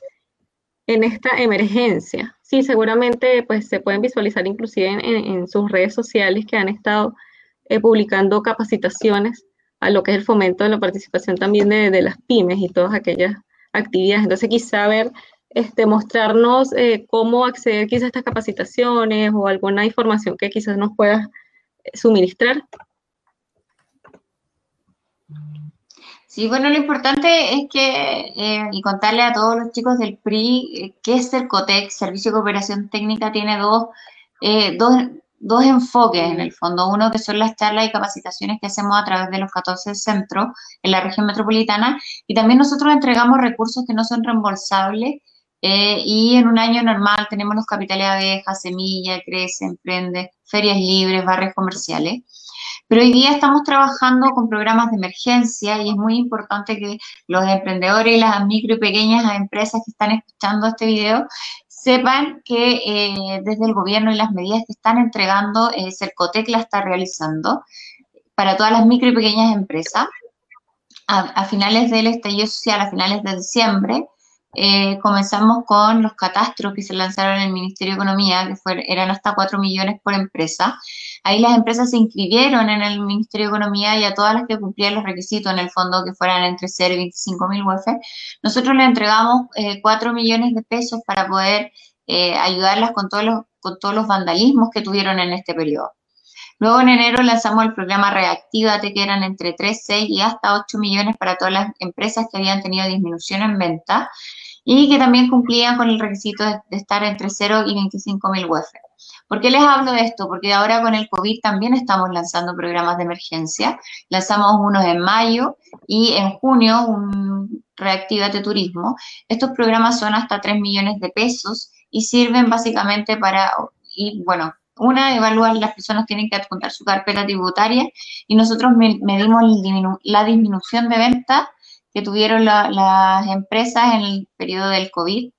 Speaker 2: en esta emergencia. Sí, seguramente pues se pueden visualizar inclusive en, sus redes sociales que han estado eh, publicando capacitaciones a lo que es el fomento de la participación también de, las pymes y todas aquellas actividades. Entonces quizá ver, este, mostrarnos eh, cómo acceder quizá a estas capacitaciones o alguna información que quizás nos pueda eh, suministrar.
Speaker 4: Sí, bueno, lo importante es que, eh, y contarle a todos los chicos del PRI, eh, que es CERCOTEC, Servicio de Cooperación Técnica, tiene dos, dos, dos, enfoques en el fondo. Uno que son las charlas y capacitaciones que hacemos a través de los 14 centros en la región metropolitana, y también nosotros entregamos recursos que no son reembolsables, y en un año normal tenemos los capitales abeja, semilla, crece, emprende, ferias libres, barrios comerciales. Pero hoy día estamos trabajando con programas de emergencia y es muy importante que los emprendedores y las micro y pequeñas empresas que están escuchando este video sepan que eh, desde el gobierno y las medidas que están entregando, eh, Cercotec la está realizando para todas las micro y pequeñas empresas. A, finales del estallido social, a finales de diciembre, eh, comenzamos con los catastros que se lanzaron en el Ministerio de Economía, que eran hasta 4 millones por empresa. Ahí las empresas se inscribieron en el Ministerio de Economía y a todas las que cumplían los requisitos, en el fondo que fueran entre 0 y 25 mil UF, nosotros le entregamos eh, 4 millones de pesos para poder eh, ayudarlas con todos, los, con todos los vandalismos que tuvieron en este periodo. Luego en enero lanzamos el programa Reactívate, que eran entre 3, 6 y hasta 8 millones para todas las empresas que habían tenido disminución en venta y que también cumplían con el requisito de, estar entre 0 y 25 mil UF. ¿Por qué les hablo de esto? Porque ahora con el COVID también estamos lanzando programas de emergencia. Lanzamos unos en mayo y en junio un Reactivate Turismo. Estos programas son hasta 3 millones de pesos y sirven básicamente para, y bueno, una, evaluar, las personas tienen que adjuntar su carpeta tributaria y nosotros medimos la disminución de ventas que tuvieron las empresas en el periodo del COVID,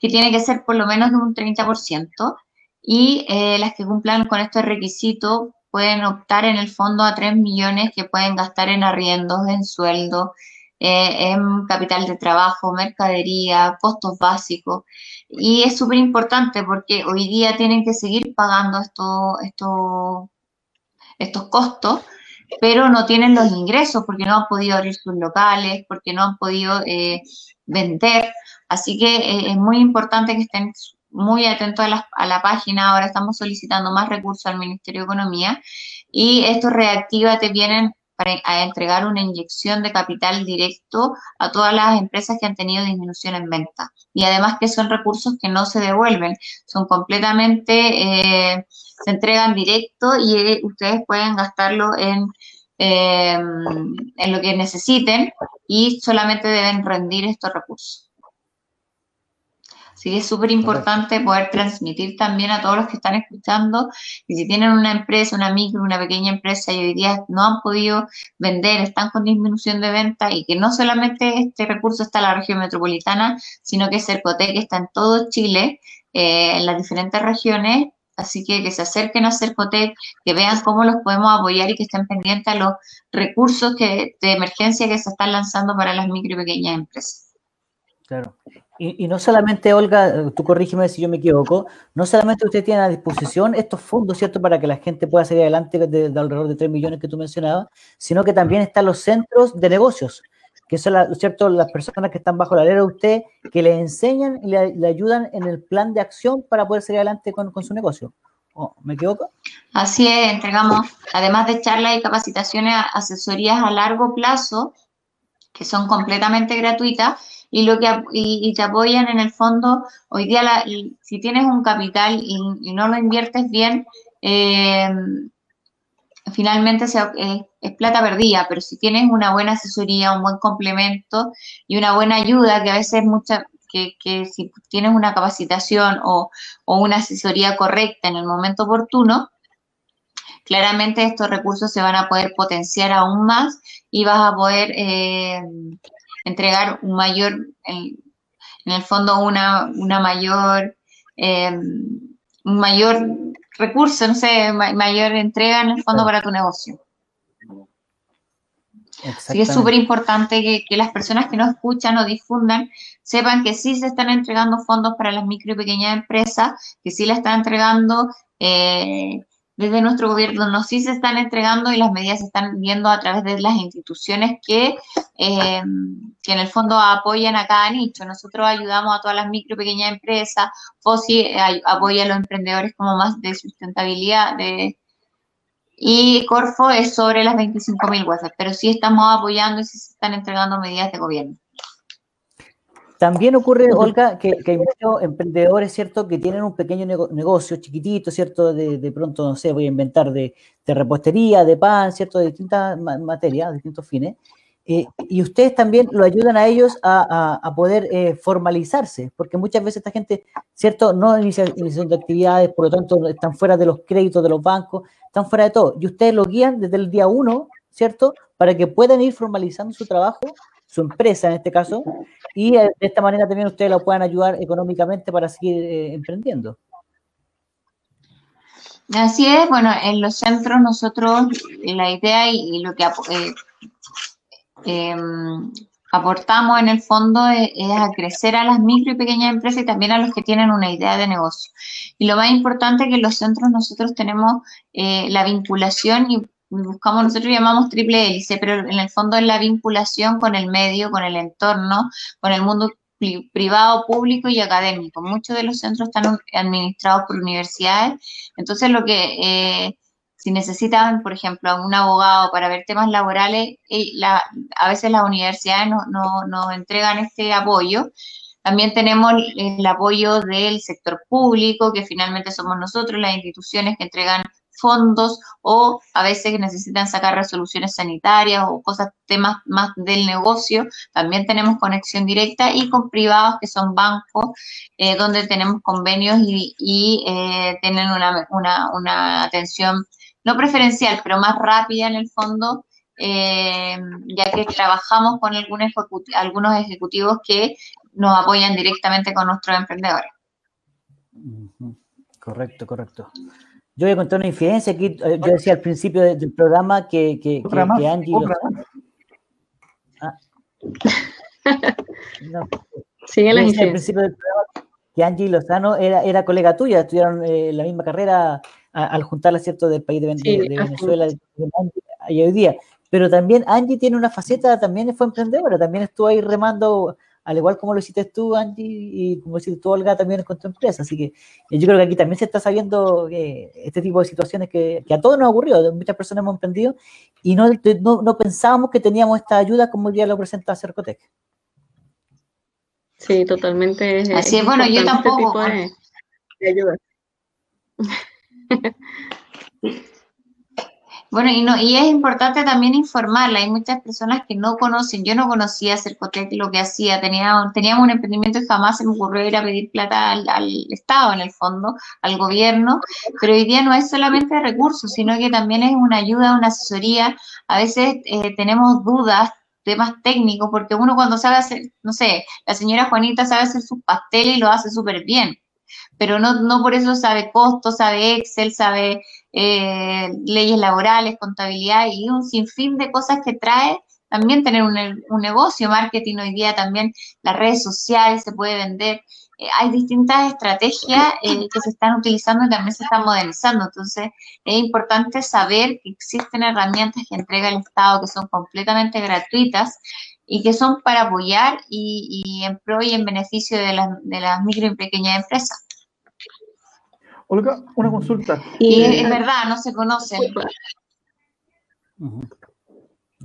Speaker 4: que tiene que ser por lo menos de un 30%, y eh, las que cumplan con estos requisitos pueden optar en el fondo a 3 millones que pueden gastar en arriendos, en sueldo, eh, en capital de trabajo, mercadería, costos básicos. Y es súper importante porque hoy día tienen que seguir pagando esto, estos costos pero no tienen los ingresos porque no han podido abrir sus locales, porque no han podido eh, vender. Así que eh, es muy importante que estén muy atentos a la, a la, página. Ahora estamos solicitando más recursos al Ministerio de Economía y estos reactivate vienen para a entregar una inyección de capital directo a todas las empresas que han tenido disminución en venta. Y además que son recursos que no se devuelven, son completamente, eh, se entregan directo y eh, ustedes pueden gastarlo en, eh, en lo que necesiten y solamente deben rendir estos recursos. Así que es súper importante poder transmitir también a todos los que están escuchando que si tienen una empresa, una micro, una pequeña empresa y hoy día no han podido vender, están con disminución de venta y que no solamente este recurso está en la región metropolitana, sino que Cercotec está en todo Chile, eh, en las diferentes regiones. Así que que se acerquen a Cercotec, que vean cómo los podemos apoyar y que estén pendientes a los recursos que, de emergencia que se están lanzando para las micro y pequeñas empresas.
Speaker 1: Claro. Y, no solamente, Olga, tú corrígeme si yo me equivoco, no solamente usted tiene a disposición estos fondos, ¿cierto?, para que la gente pueda salir adelante de, alrededor de 3 millones que tú mencionabas, sino que también están los centros de negocios, que son, ¿cierto?, las personas que están bajo la ley de usted, que le enseñan y le, ayudan en el plan de acción para poder salir adelante con, su negocio. ¿Me equivoco?
Speaker 4: Así es, entregamos, además de charlas y capacitaciones, asesorías a largo plazo, que son completamente gratuitas, y lo que y, te apoyan en el fondo hoy día si tienes un capital y, no lo inviertes bien eh, finalmente es plata perdida pero si tienes una buena asesoría un buen complemento y una buena ayuda que a veces mucha que, que si tienes una capacitación o, o una asesoría correcta en el momento oportuno claramente estos recursos se van a poder potenciar aún más y vas a poder eh, entregar un mayor, en, el fondo una, una mayor, eh, un mayor recurso, no sé, mayor entrega en el fondo para tu negocio. Así que es súper importante que, las personas que no escuchan o difundan sepan que sí se están entregando fondos para las micro y pequeñas empresas, que sí la están entregando eh, desde nuestro gobierno no sí se están entregando y las medidas se están viendo a través de las instituciones que, eh, que en el fondo apoyan a cada nicho. Nosotros ayudamos a todas las micro y pequeñas empresas, FOSI apoya a los emprendedores como más de sustentabilidad y Corfo es sobre las 25.000 webs, pero sí estamos apoyando y sí se están entregando medidas de gobierno.
Speaker 1: También ocurre, Olga, que, hay muchos emprendedores, ¿cierto?, que tienen un pequeño negocio chiquitito, ¿cierto?, de, pronto, no sé, voy a inventar de, repostería, de pan, ¿cierto?, de distintas materias, distintos fines. Eh, y ustedes también lo ayudan a ellos a, poder eh, formalizarse, porque muchas veces esta gente, ¿cierto?, no inician de actividades, por lo tanto, están fuera de los créditos de los bancos, están fuera de todo. Y ustedes lo guían desde el día uno, ¿cierto?, para que puedan ir formalizando su trabajo su empresa en este caso, y eh, de esta manera también ustedes la puedan ayudar económicamente para seguir eh, emprendiendo.
Speaker 4: Así es, bueno, en los centros nosotros la idea y, lo que eh, em, aportamos en el fondo es, a crecer a las micro y pequeñas empresas y también a los que tienen una idea de negocio. Y lo más importante es que en los centros nosotros tenemos la vinculación y buscamos, nosotros llamamos triple hélice, pero en el fondo es la vinculación con el medio, con el entorno, con el mundo privado, público y académico. Muchos de los centros están administrados por universidades, entonces lo que eh, si necesitan, por ejemplo, a un abogado para ver temas laborales, eh, a veces las universidades nos no, no entregan este apoyo. También tenemos el apoyo del sector público, que finalmente somos nosotros, las instituciones que entregan fondos o a veces necesitan sacar resoluciones sanitarias o cosas, temas más del negocio. También tenemos conexión directa y con privados que son bancos, eh, donde tenemos convenios y, eh, tienen una, atención no preferencial, pero más rápida en el fondo, eh, ya que trabajamos con algunos, algunos ejecutivos que nos apoyan directamente con nuestros emprendedores.
Speaker 1: Correcto, correcto. Yo voy a contar una infidencia aquí. Eh, yo decía al principio del programa que, que, que, Angie. Lozano, ah.
Speaker 2: Sigue la Al
Speaker 1: principio del programa que Angie Lozano era, era colega tuya, estudiaron eh, la misma carrera al juntarla, ¿cierto?, del país de, Venezuela y hoy día. Pero también Angie tiene una faceta, también fue emprendedora, también estuvo ahí remando al igual como lo hiciste tú, Angie, y como hiciste tú, Olga, también con tu empresa. Así que yo creo que aquí también se está sabiendo eh, este tipo de situaciones que, a todos nos ha ocurrido, muchas personas hemos emprendido y no, no, pensábamos que teníamos esta ayuda como el día lo presenta Cercotec.
Speaker 2: Sí, totalmente.
Speaker 4: Así es, bueno, yo este tampoco. de, ayuda. Bueno, y, no, y es importante también informarla. Hay muchas personas que no conocen. Yo no conocía Cercotec lo que hacía. Tenía, teníamos un emprendimiento y jamás se me ocurrió ir a pedir plata al, Estado, en el fondo, al gobierno. Pero hoy día no es solamente recursos, sino que también es una ayuda, una asesoría. A veces eh, tenemos dudas temas técnicos, porque uno cuando sabe hacer, no sé, la señora Juanita sabe hacer sus pasteles y lo hace súper bien, pero no, no por eso sabe costos, sabe Excel, sabe eh, leyes laborales, contabilidad y un sinfín de cosas que trae también tener un, un, negocio, marketing hoy día también, las redes sociales se puede vender. Eh, hay distintas estrategias eh, que se están utilizando y también se están modernizando. Entonces, es importante saber que existen herramientas que entrega el Estado que son completamente gratuitas y que son para apoyar y, y en pro y en beneficio de las, de las micro y pequeñas empresas.
Speaker 3: Olga, una consulta.
Speaker 4: Y es, verdad, no se conocen.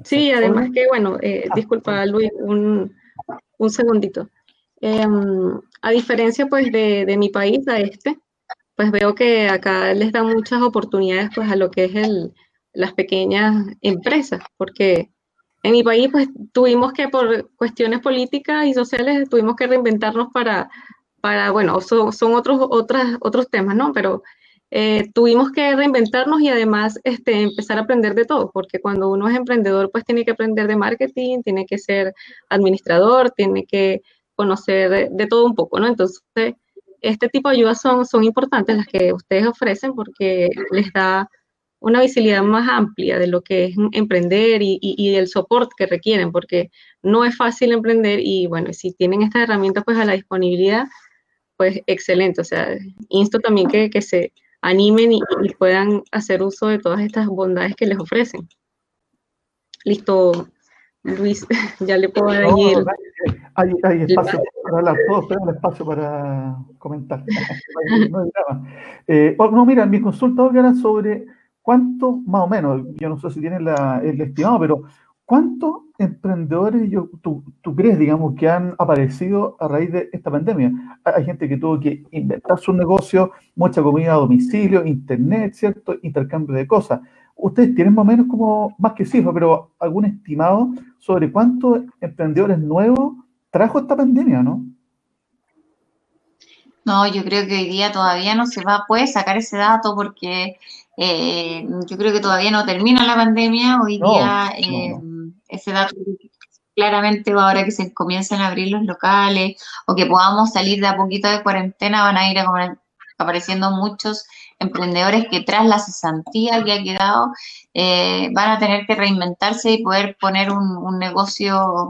Speaker 2: Sí, además que, bueno, eh, disculpa Luis, un, un segundito. Em, a diferencia pues de, de, mi país, a este, pues veo que acá les dan muchas oportunidades pues a lo que es el, las pequeñas empresas, porque en mi país pues tuvimos que por cuestiones políticas y sociales tuvimos que reinventarnos para para, bueno, son, son otros, otras, otros temas, ¿no? Pero eh, tuvimos que reinventarnos y además este, empezar a aprender de todo, porque cuando uno es emprendedor, pues tiene que aprender de marketing, tiene que ser administrador, tiene que conocer de, todo un poco, ¿no? Entonces, este tipo de ayudas son, son importantes las que ustedes ofrecen porque les da una visibilidad más amplia de lo que es emprender y, y, y, el soporte que requieren, porque no es fácil emprender y bueno, si tienen estas herramientas pues a la disponibilidad, pues excelente. O sea, insto también que, que se animen y, puedan hacer uso de todas estas bondades que les ofrecen. Listo, Luis, ya le puedo dar
Speaker 3: ahí el, hay, hay, espacio para hablar, todos tenemos espacio para comentar. no eh, oh, no, mira, mi consulta era sobre cuánto, más o menos, yo no sé si tienen la, el estimado, pero ¿Cuántos emprendedores yo, tú, crees, digamos, que han aparecido a raíz de esta pandemia? Hay gente que tuvo que inventar su negocio, mucha comida a domicilio, internet, ¿cierto? Intercambio de cosas. Ustedes tienen más o menos como, más que cifra, pero algún estimado sobre cuántos emprendedores nuevos trajo esta pandemia, ¿no?
Speaker 4: No, yo creo que hoy día todavía no se va, puede sacar ese dato porque eh, yo creo que todavía no termina la pandemia. Hoy día eh, ese dato claramente ahora que se comiencen a abrir los locales o que podamos salir de a poquito de cuarentena van a ir apareciendo muchos emprendedores que tras la cesantía que ha quedado eh, van a tener que reinventarse y poder poner un, un negocio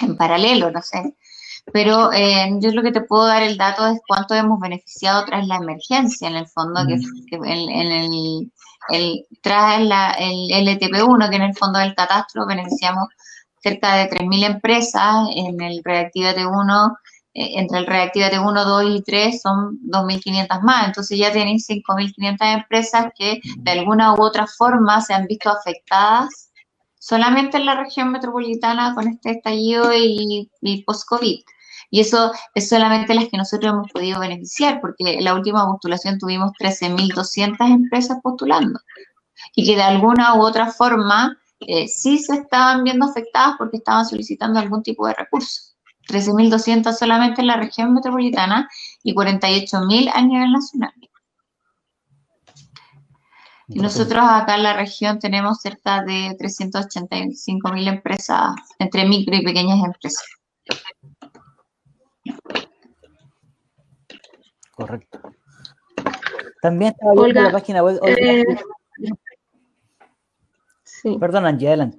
Speaker 4: en paralelo, no sé. Pero eh, yo lo que te puedo dar el dato es cuánto hemos beneficiado tras la emergencia, en el fondo, que, mm. en, el, el, tras la, el LTP1, que en el fondo del catastro beneficiamos cerca de 3.000 empresas, en el Reactivate 1, eh, entre el Reactivate 1, 2 y 3 son 2.500 más, entonces ya tenéis 5.500 empresas que de alguna u otra forma se han visto afectadas solamente en la región metropolitana con este estallido y, post-COVID. Y eso es solamente las que nosotros hemos podido beneficiar, porque en la última postulación tuvimos 13.200 empresas postulando y que de alguna u otra forma eh, sí se estaban viendo afectadas porque estaban solicitando algún tipo de recurso. 13.200 solamente en la región metropolitana y 48.000 a nivel nacional. Y nosotros acá en la región tenemos cerca de 385 mil empresas, entre micro y pequeñas empresas.
Speaker 1: Correcto. También estaba viendo la página web. Eh, sí. Perdón, Angie, adelante.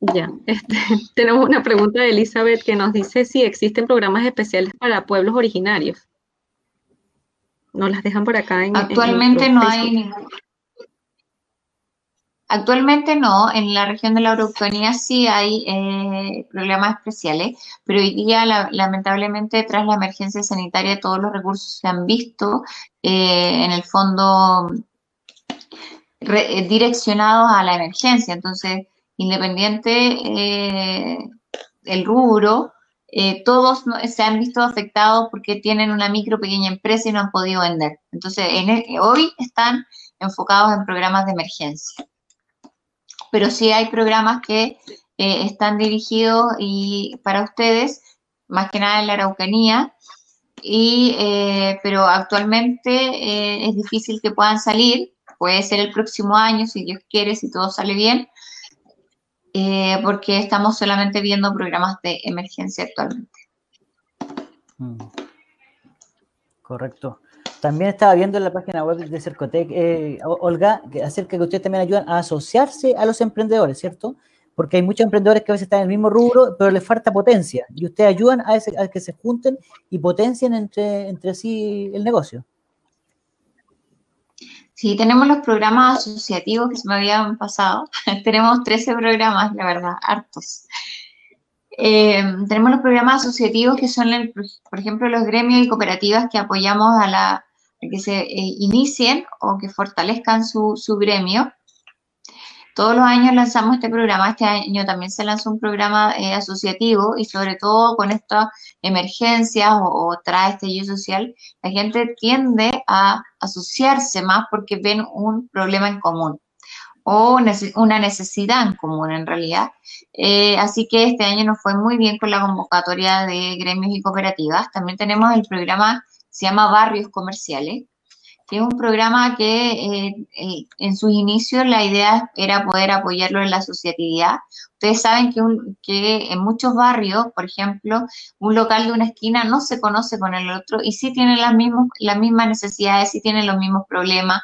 Speaker 2: Ya, este, tenemos una pregunta de Elizabeth que nos dice si existen programas especiales para pueblos originarios. Nos las dejan por acá. En,
Speaker 4: Actualmente no hay ningún. Actualmente no, en la región de la Araucanía sí hay eh, problemas especiales, pero hoy día lamentablemente tras la emergencia sanitaria todos los recursos se han visto eh, en el fondo direccionados a la emergencia, entonces independiente eh, el rubro, eh, todos se han visto afectados porque tienen una micro pequeña empresa y no han podido vender. Entonces, en hoy están enfocados en programas de emergencia. Pero sí hay programas que eh, están dirigidos y para ustedes, más que nada en la Araucanía, y, eh, pero actualmente eh, es difícil que puedan salir, puede ser el próximo año, si Dios quiere, si todo sale bien, porque estamos solamente viendo programas de emergencia actualmente.
Speaker 1: Mm. Correcto. También estaba viendo en la página web de Cercotec, eh, Olga, que acerca que ustedes también ayudan a asociarse a los emprendedores, ¿cierto? Porque hay muchos emprendedores que a veces están en el mismo rubro, pero les falta potencia. Y ustedes ayudan a, que se junten y potencien entre, entre sí el negocio.
Speaker 4: Sí, tenemos los programas asociativos que se me habían pasado. tenemos 13 programas, la verdad, hartos. Eh, tenemos los programas asociativos que son, por ejemplo, los gremios y cooperativas que apoyamos a, la, que se eh, inicien o que fortalezcan su, gremio. Todos los años lanzamos este programa, este año también se lanzó un programa eh, asociativo y sobre todo con estas emergencias o, o tras estallido social, la gente tiende a asociarse más porque ven un problema en común o una necesidad en común en realidad. Eh, así que este año nos fue muy bien con la convocatoria de gremios y cooperativas. También tenemos el programa, se llama Barrios Comerciales, que es un programa que eh, eh, en sus inicios la idea era poder apoyarlo en la asociatividad. Ustedes saben que, en muchos barrios, por ejemplo, un local de una esquina no se conoce con el otro y sí tiene las, mismas, las mismas necesidades, sí tiene los mismos problemas,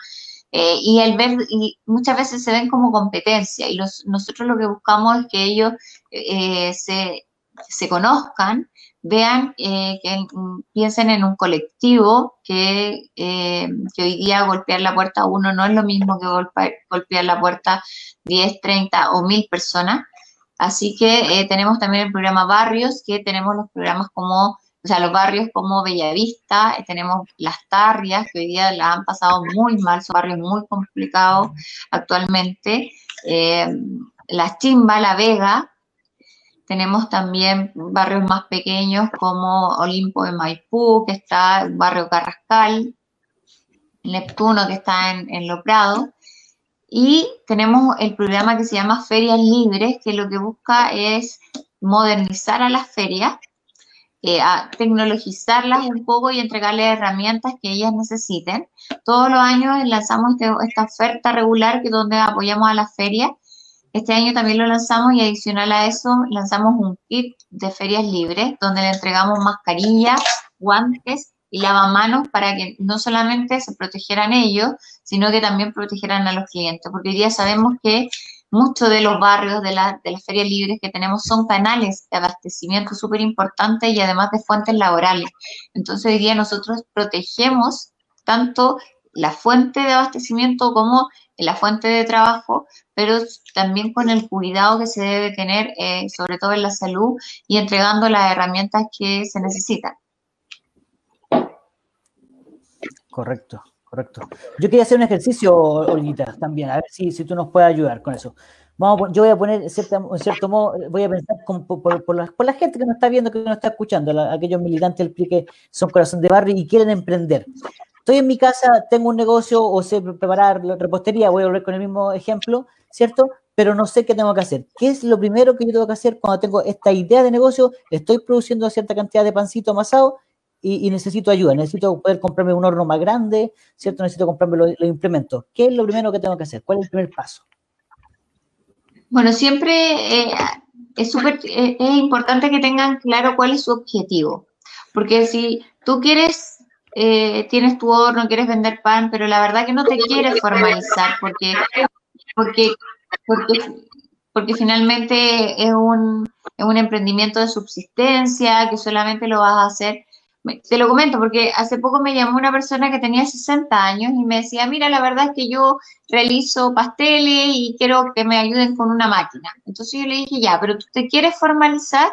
Speaker 4: eh, y el ver, y muchas veces se ven como competencia y los, nosotros lo que buscamos es que ellos eh, se, se, conozcan, vean, eh, que piensen en un colectivo, que, que, hoy día golpear la puerta a uno no es lo mismo que golpear, golpear la puerta 10, 30 o 1000 personas. Así que tenemos también el programa Barrios, que tenemos los programas como o sea, los barrios como Bellavista, eh, tenemos las Tarrias, que hoy día la han pasado muy mal, son barrios muy complicados actualmente. Eh, la Chimba, La Vega, tenemos también barrios más pequeños como Olimpo de Maipú, que está el barrio Carrascal, Neptuno, que está en, en Loprado. Y tenemos el programa que se llama Ferias Libres, que lo que busca es modernizar a las ferias eh, a tecnologizarlas un poco y entregarles herramientas que ellas necesiten. Todos los años lanzamos este, esta oferta regular que donde apoyamos a las ferias. Este año también lo lanzamos y adicional a eso lanzamos un kit de ferias libres donde le entregamos mascarillas, guantes y lavamanos para que no solamente se protegieran ellos, sino que también protegieran a los clientes, porque hoy día sabemos que muchos de los barrios de, de las ferias libres que tenemos son canales de abastecimiento súper importantes y además de fuentes laborales. Entonces hoy día nosotros protegemos tanto la fuente de abastecimiento como la fuente de trabajo, pero también con el cuidado que se debe tener, eh, sobre todo en la salud, y entregando las herramientas que se necesitan.
Speaker 1: Correcto. Correcto. Yo quería hacer un ejercicio, Olguita, también, a ver si, si tú nos puedes ayudar con eso. Vamos, yo voy a poner, en cierto, modo, voy a pensar por, la, gente que nos está viendo, que nos está escuchando, aquellos militantes del PRI que son corazón de barrio y quieren emprender. Estoy en mi casa, tengo un negocio o sé preparar la repostería, voy a volver con el mismo ejemplo, ¿cierto? Pero no sé qué tengo que hacer. ¿Qué es lo primero que yo tengo que hacer cuando tengo esta idea de negocio? Estoy produciendo cierta cantidad de pancito amasado y, necesito ayuda, necesito poder comprarme un horno más grande, ¿cierto? Necesito comprarme los, implementos. ¿Qué es lo primero que tengo que hacer? ¿Cuál es el primer paso?
Speaker 4: Bueno, siempre eh, es súper eh, es importante que tengan claro cuál es su objetivo. Porque si tú quieres, eh, tienes tu horno, quieres vender pan, pero la verdad que no te quieres formalizar porque, porque, porque, porque finalmente es un, es un emprendimiento de subsistencia, que solamente lo vas a hacer te lo comento porque hace poco me llamó una persona que tenía 60 años y me decía, mira, la verdad es que yo realizo pasteles y quiero que me ayuden con una máquina. Entonces yo le dije, ya, pero tú te quieres formalizar.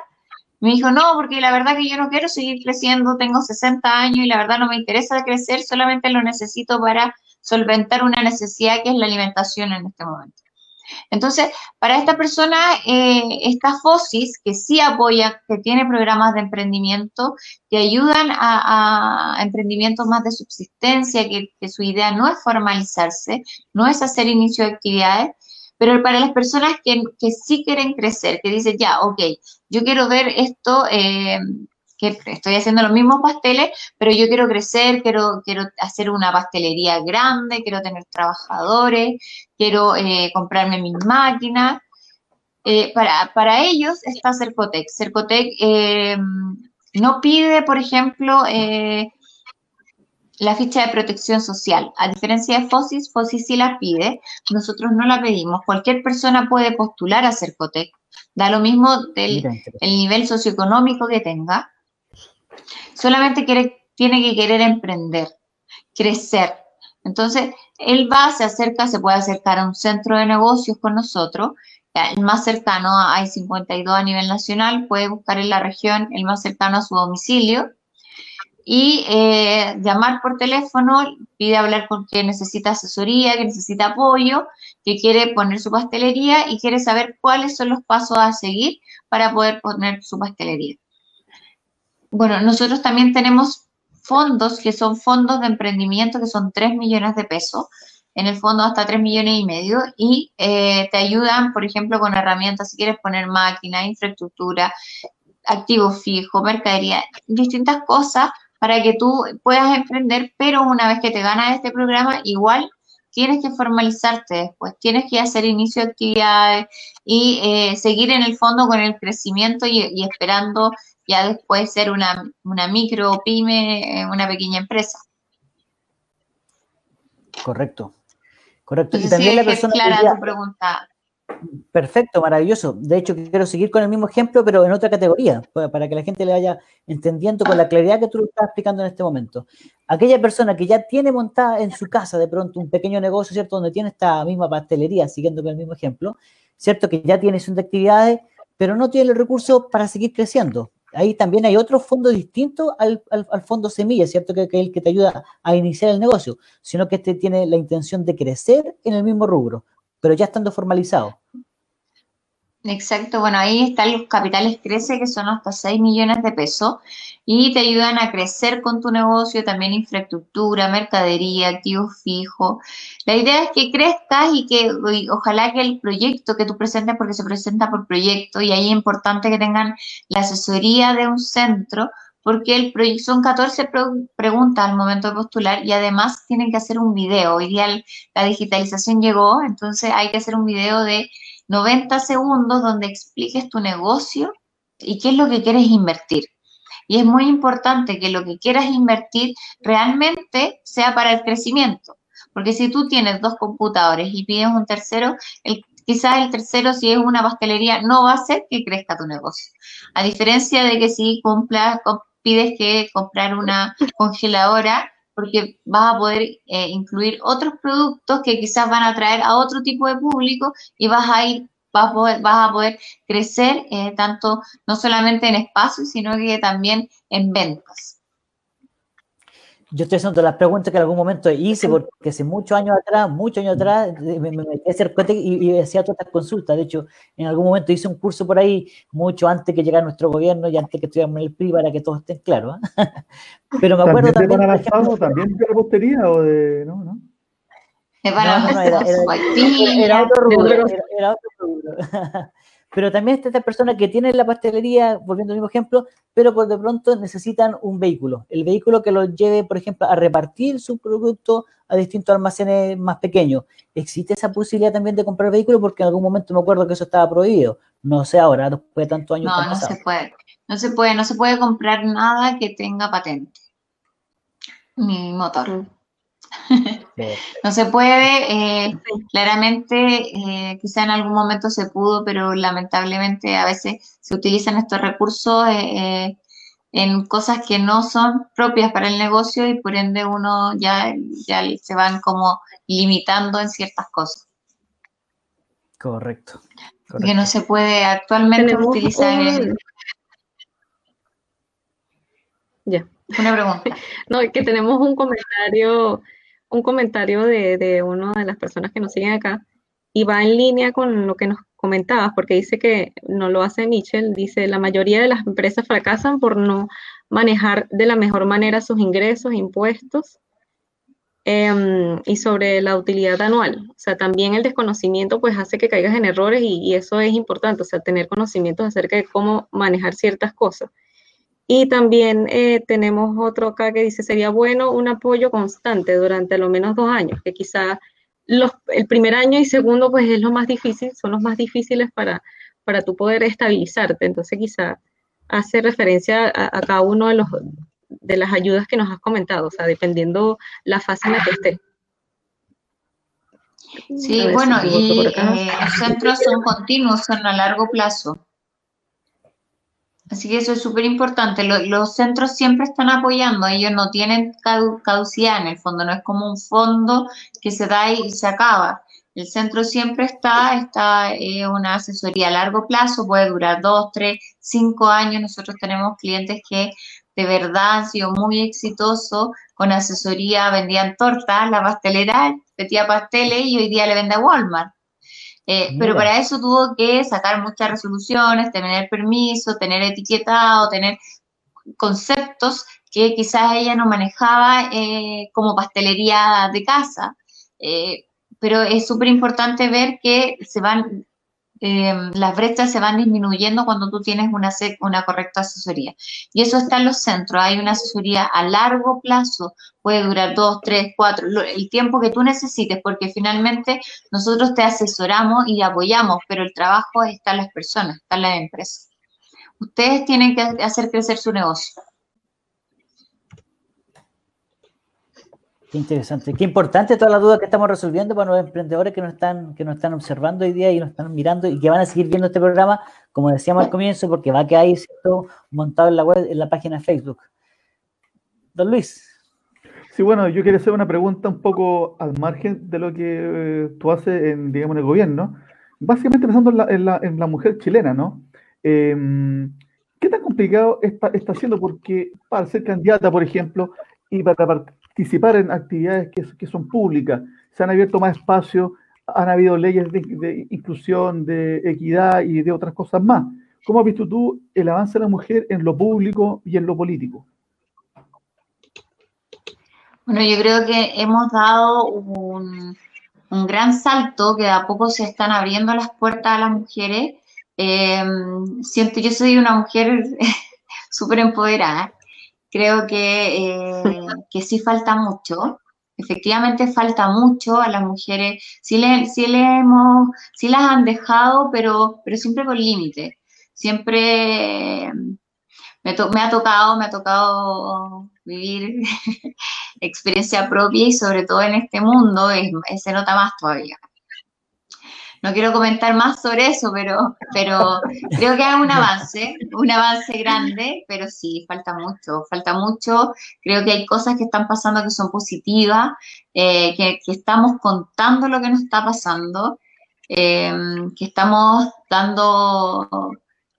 Speaker 4: Me dijo, no, porque la verdad que yo no quiero seguir creciendo, tengo 60 años y la verdad no me interesa crecer, solamente lo necesito para solventar una necesidad que es la alimentación en este momento. Entonces, para esta persona, eh, esta FOSIS, que sí apoya, que tiene programas de emprendimiento, que ayudan a, emprendimientos más de subsistencia, que, su idea no es formalizarse, no es hacer inicio de actividades, pero para las personas que, sí quieren crecer, que dicen, ya, ok, yo quiero ver esto, eh, que estoy haciendo los mismos pasteles, pero yo quiero crecer, quiero, quiero hacer una pastelería grande, quiero tener trabajadores, quiero eh, comprarme mis máquinas. Eh, para, para, ellos está Cercotec. Cercotec eh, no pide, por ejemplo, la ficha de protección social. A diferencia de FOSIS, FOSIS sí la pide, nosotros no la pedimos. Cualquier persona puede postular a Cercotec. Da lo mismo del el nivel socioeconómico que tenga. Solamente quiere, tiene que querer emprender, crecer. Entonces, él va, se acerca, se puede acercar a un centro de negocios con nosotros. El más cercano, hay 52 a nivel nacional, puede buscar en la región el más cercano a su domicilio y eh, llamar por teléfono, pide hablar con que necesita asesoría, que necesita apoyo, que quiere poner su pastelería y quiere saber cuáles son los pasos a seguir para poder poner su pastelería. Bueno, nosotros también tenemos fondos que son fondos de emprendimiento que son 3 millones de pesos, en el fondo hasta 3 millones y medio, y eh, te ayudan, por ejemplo, con herramientas, si quieres poner máquina, infraestructura, activo fijo, mercadería, distintas cosas para que tú puedas emprender, pero una vez que te ganas este programa, igual tienes que formalizarte después, tienes que hacer inicio de actividades y eh, seguir en el fondo con el crecimiento y esperando ya después ser una, una micro, pyme, una pequeña empresa.
Speaker 1: Correcto, correcto.
Speaker 4: y también la persona tu pregunta.
Speaker 1: Perfecto, maravilloso. De hecho, quiero seguir con el mismo ejemplo, pero en otra categoría, para que la gente le vaya entendiendo con la claridad que tú lo estás explicando en este momento. Aquella persona que ya tiene montada en su casa de pronto un pequeño negocio, ¿cierto? Donde tiene esta misma pastelería, siguiendo con el mismo ejemplo, ¿cierto? Que ya tiene su de actividades, pero no tiene el recurso para seguir creciendo ahí también hay otro fondo distinto al, fondo semilla, ¿cierto? Que, es el que te ayuda a iniciar el negocio, sino que este tiene la intención de crecer en el mismo rubro, pero ya estando formalizado.
Speaker 4: Exacto, bueno, ahí están los capitales Crece, que son hasta 6 millones de pesos, y te ayudan a crecer con tu negocio, también infraestructura, mercadería, activos fijos. La idea es que crezcas y que ojalá que el proyecto que tú presentes, porque se presenta por proyecto, y ahí es importante que tengan la asesoría de un centro, porque el proyecto son 14 preguntas al momento de postular y además tienen que hacer un video. Hoy día la digitalización llegó, entonces hay que hacer un video de 90 segundos donde expliques tu negocio y qué es lo que quieres invertir. Y es muy importante que lo que quieras invertir realmente sea para el crecimiento. Porque si tú tienes dos computadores y pides un tercero, el, quizás el tercero, si es una pastelería, no va a hacer que crezca tu negocio. A diferencia de que si compras, pides que comprar una congeladora, porque vas a poder eh, incluir otros productos que quizás van a atraer a otro tipo de público y vas a ir, vas a poder, vas a poder crecer eh, tanto, no solamente en espacio, sino que también en ventas.
Speaker 1: Yo estoy haciendo las preguntas que en algún momento hice, porque hace muchos años atrás, muchos años atrás, me, metí a hacer y, y hacía todas estas consultas. De hecho, en algún momento hice un curso por ahí, mucho antes que llegara nuestro gobierno y antes que estuviéramos en el PRI, para que todos estén claros. ¿ah?
Speaker 3: Pero me acuerdo también. ¿También de ¿También de repostería o de.? No, no.
Speaker 1: Era, otro rubro. Pero también está esta persona que tiene la pastelería, volviendo al mismo ejemplo, pero por de pronto necesitan un vehículo. El vehículo que los lleve, por ejemplo, a repartir su producto a distintos almacenes más pequeños. ¿Existe esa posibilidad también de comprar vehículo? Porque en algún momento me acuerdo que eso estaba prohibido. No sé ahora, después de tantos años.
Speaker 4: No, no se puede. No se puede, no se puede comprar nada que tenga patente. Ni motor. no se puede, eh, claramente, eh, quizá en algún momento se pudo, pero lamentablemente a veces se utilizan estos recursos eh, en cosas que no son propias para el negocio y por ende uno ya, ya se van como limitando en ciertas cosas.
Speaker 1: Correcto.
Speaker 4: Que no se puede actualmente utilizar.
Speaker 2: Ya.
Speaker 4: Una pregunta.
Speaker 2: No, es que tenemos un comentario un comentario de, de una de las personas que nos siguen acá, y va en línea con lo que nos comentabas, porque dice que no lo hace Mitchell, dice la mayoría de las empresas fracasan por no manejar de la mejor manera sus ingresos, impuestos em, y sobre la utilidad anual. O sea, también el desconocimiento pues hace que caigas en errores y, eso es importante, o sea, tener conocimientos acerca de cómo manejar ciertas cosas. Y también eh, tenemos otro acá que dice, sería bueno un apoyo constante durante lo menos dos años, que quizá el primer año y segundo, pues es lo más difícil, son los más difíciles para, para tu poder estabilizarte. Entonces, quizá hace referencia a, cada uno de, los, de las ayudas que nos has comentado, o sea, dependiendo la fase en la que esté.
Speaker 4: Sí, bueno, y eh, los centros son continuos, son a largo plazo. Así que eso es súper importante. Los, centros siempre están apoyando, ellos no tienen caducidad en el fondo, no es como un fondo que se da y se acaba. El centro siempre está, está eh, una asesoría a largo plazo, puede durar dos, tres, cinco años. Nosotros tenemos clientes que de verdad han sido muy exitosos con asesoría, vendían tortas, la pastelera, metía pasteles y hoy día le vende a Walmart. Eh, pero para eso tuvo que sacar muchas resoluciones, tener permiso, tener etiquetado, tener conceptos que quizás ella no manejaba eh, como pastelería de casa. Eh, pero es súper importante ver que se van eh, las brechas se van disminuyendo cuando tú tienes una, una correcta asesoría. Y eso está en los centros. Hay una asesoría a largo plazo, puede durar dos, tres, cuatro, el tiempo que tú necesites, porque finalmente nosotros te asesoramos y apoyamos, pero el trabajo está en las personas, está en las empresas. Ustedes tienen que hacer crecer su negocio.
Speaker 1: Qué interesante, qué importante toda la duda que estamos resolviendo para los emprendedores que nos están, que nos están observando hoy día y nos están mirando y que van a seguir viendo este programa, como decíamos al comienzo, porque va a quedar ahí montado en la web, en la página de Facebook. Don Luis.
Speaker 3: Sí, bueno, yo quería hacer una pregunta un poco al margen de lo que eh, tú haces en, digamos, en el gobierno. Básicamente pensando en la, en la, mujer chilena, ¿no? Em, ¿Qué tan complicado está, está siendo? Porque para ser candidata, por ejemplo, y para participar en actividades que, son públicas. Se han abierto más espacios, han habido leyes de, inclusión, de equidad y de otras cosas más. ¿Cómo has visto tú el avance de la mujer en lo público y en lo político?
Speaker 4: Bueno, yo creo que hemos dado un, gran salto, que de a poco se están abriendo las puertas a las mujeres. Eh, siento, yo soy una mujer súper empoderada creo que, eh, que sí falta mucho. Efectivamente falta mucho a las mujeres, sí, le, sí, le hemos, sí las han dejado, pero, pero siempre con límite. Siempre me, me, ha tocado, me ha tocado vivir experiencia propia y sobre todo en este mundo se nota más todavía. No quiero comentar más sobre eso, pero, pero creo que hay un avance, un avance grande, pero sí, falta mucho, falta mucho. Creo que hay cosas que están pasando que son positivas, eh, que, estamos contando lo que nos está pasando, eh, que estamos dando,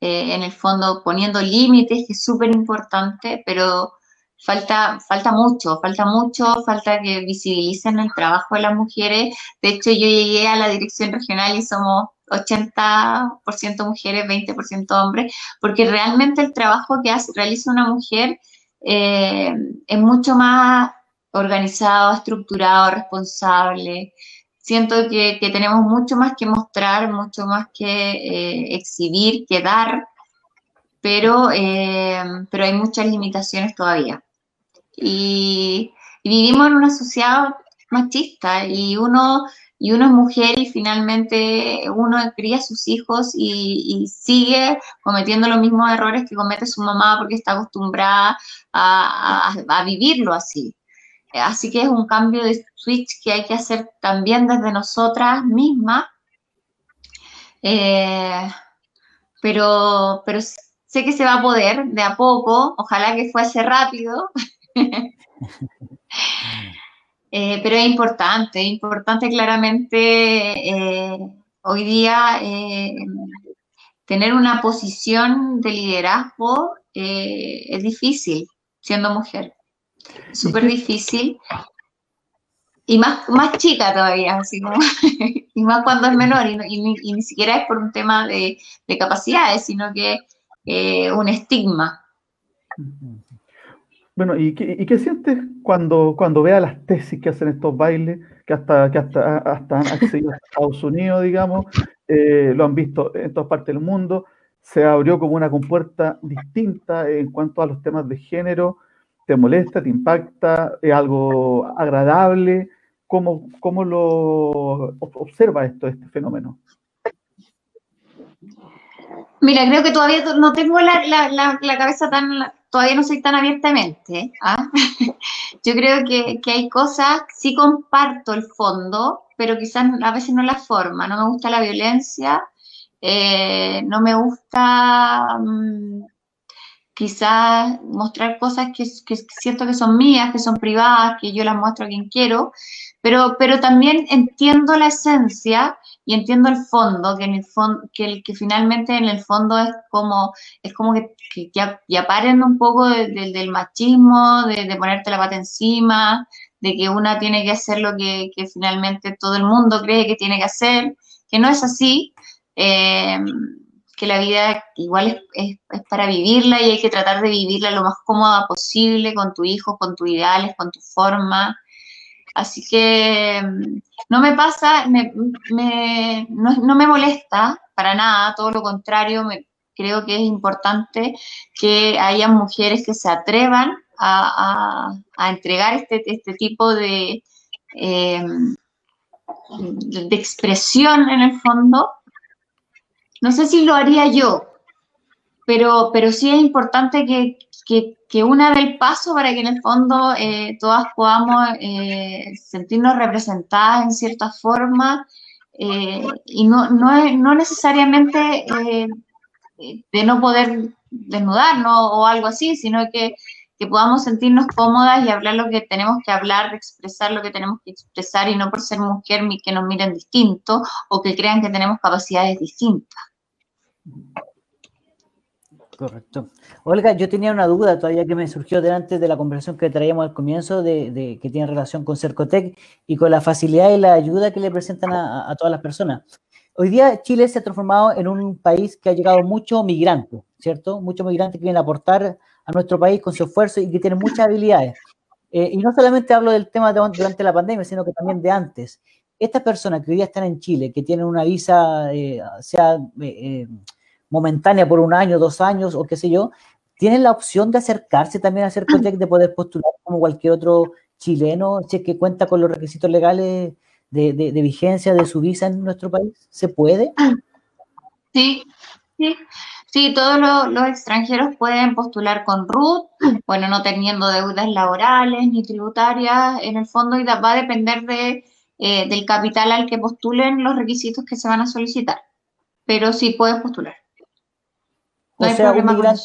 Speaker 4: eh, en el fondo, poniendo límites, que es súper importante, pero falta, falta mucho, falta mucho, falta que visibilicen el trabajo de las mujeres. De hecho, yo llegué a la dirección regional y somos 80% mujeres, 20% hombres, porque realmente el trabajo que hace, realiza una mujer eh, es mucho más organizado, estructurado, responsable. Siento que, tenemos mucho más que mostrar, mucho más que eh, exhibir, que dar, pero, eh, pero hay muchas limitaciones todavía y, vivimos en una sociedad machista y uno, y uno es mujer y finalmente uno cría a sus hijos y, sigue cometiendo los mismos errores que comete su mamá porque está acostumbrada a, vivirlo así. Así que es un cambio de switch que hay que hacer también desde nosotras mismas. Eh, pero, pero sé que se va a poder de a poco, ojalá que fuese rápido, Eh, pero es importante, es importante claramente eh, hoy día eh, tener una posición de liderazgo es difícil siendo mujer, súper difícil. y más, más chica todavía, así como, y más cuando es menor, y, ni siquiera es por un tema de, capacidades, sino que un estigma.
Speaker 3: Bueno, ¿y qué, sientes cuando, cuando veas las tesis que hacen estos bailes, que hasta, que hasta, hasta han accedido a Estados Unidos, digamos, eh, lo han visto en todas partes del mundo, se abrió como una compuerta distinta en cuanto a los temas de género, ¿te molesta, te impacta, es algo agradable? ¿Cómo, cómo lo observa esto, este fenómeno?
Speaker 4: Mira, creo que todavía no tengo la, la, cabeza tan, todavía no soy tan abiertamente. ¿ah? Yo creo que, que, hay cosas, sí comparto el fondo, pero quizás a veces no la forma. No me gusta la violencia, eh, no me gusta mm, quizás mostrar cosas que, que, siento que son mías, que son privadas, que yo las muestro a quien quiero, pero, pero también entiendo la esencia y entiendo el fondo, que en el fondo, que, que finalmente en el fondo es como, es como que, ya, ya, paren un poco del machismo, de, ponerte la pata encima, de que una tiene que hacer lo que, finalmente todo el mundo cree que tiene que hacer, que no es así, eh, que la vida igual es, es, para vivirla y hay que tratar de vivirla lo más cómoda posible con tu hijo, con tus ideales, con tu forma. Así que no me pasa, no, me molesta para nada, todo lo contrario, me, creo que es importante que haya mujeres que se atrevan a, entregar este, este, tipo de, em, de expresión en el fondo. No sé si lo haría yo, pero, pero sí es importante que, que, una del paso para que en el fondo eh, todas podamos eh, sentirnos representadas en cierta forma eh, y no, no, necesariamente de no poder desnudarnos o algo así, sino que, que podamos sentirnos cómodas y hablar lo que tenemos que hablar, expresar lo que tenemos que expresar y no por ser mujer que nos miren distinto o que crean que tenemos capacidades distintas.
Speaker 1: Correcto. Olga, yo tenía una duda todavía que me surgió delante de la conversación que traíamos al comienzo, de, que tiene relación con Cercotec y con la facilidad y la ayuda que le presentan a, todas las personas. Hoy día Chile se ha transformado en un país que ha llegado mucho migrante, ¿cierto? Muchos migrantes que vienen a aportar a nuestro país con su esfuerzo y que tienen muchas habilidades. Eh, y no solamente hablo del tema de durante la pandemia, sino que también de antes. Estas personas que hoy día están en Chile, que tienen una visa, eh, sea eh, momentánea por un año, dos años o qué sé yo, tienen la opción de acercarse también a Cercotec, de poder postular como cualquier otro chileno, si es que cuenta con los requisitos legales de, vigencia de su visa en nuestro país. ¿Se puede?
Speaker 4: Sí, sí. Sí, todos los, extranjeros pueden postular con RUT, bueno, no teniendo deudas laborales ni tributarias en el fondo y va a depender de, eh, del capital al que postulen los requisitos que se van a solicitar. Pero sí puedes postular
Speaker 1: o sea, un migrante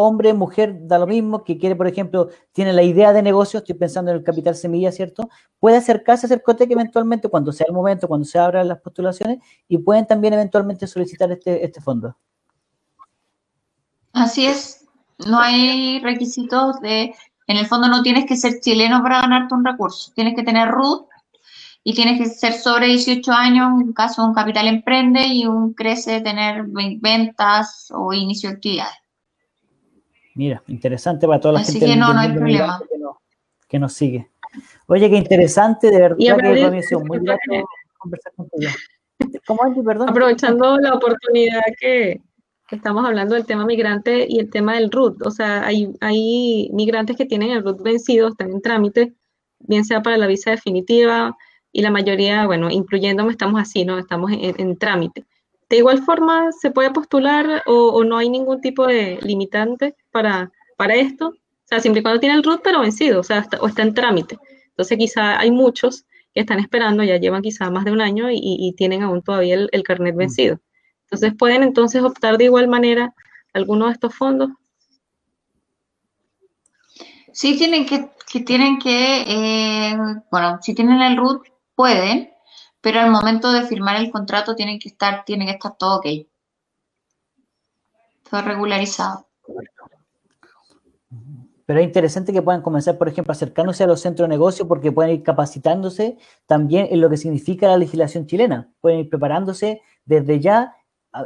Speaker 1: hombre, mujer, da lo mismo, que quiere, por ejemplo, tiene la idea de negocio, estoy pensando en el capital semilla, ¿cierto? Puede acercarse a Cercotec eventualmente cuando sea el momento, cuando se abran las postulaciones y pueden también eventualmente solicitar este, este fondo.
Speaker 4: Así es, no hay requisitos de, en el fondo no tienes que ser chileno para ganarte un recurso, tienes que tener RUT y tienes que ser sobre 18 años, en caso de un capital emprende y un crece tener ventas o inicio de actividades.
Speaker 1: Mira, interesante para toda la
Speaker 4: Así gente que no, no hay problema.
Speaker 1: Que, nos, sigue. Oye, qué interesante, de verdad que muy grato conversar contigo.
Speaker 2: ¿Cómo Andy, perdón? Aprovechando la oportunidad que, estamos hablando del tema migrante y el tema del RUT. O sea, hay, hay migrantes que tienen el RUT vencido, están en trámite, bien sea para la visa definitiva, y la mayoría, bueno, incluyéndome, estamos así, ¿no? Estamos en, trámite. ¿De igual forma se puede postular o, no hay ningún tipo de limitante para, para esto? O sea, siempre y cuando tiene el RUT, pero vencido, o sea, está, o está en trámite. Entonces, quizá hay muchos que están esperando, ya llevan quizá más de un año y, tienen aún todavía el, carnet mm. vencido. Entonces, ¿pueden entonces optar de igual manera alguno de estos fondos?
Speaker 4: Sí, tienen que, que tienen que, eh, bueno, si tienen el RUT, pueden, pero al momento de firmar el contrato tienen que estar, tiene que estar todo ok. Todo regularizado.
Speaker 1: Pero es interesante que puedan comenzar, por ejemplo, acercándose a los centros de negocio porque pueden ir capacitándose también en lo que significa la legislación chilena. Pueden ir preparándose desde ya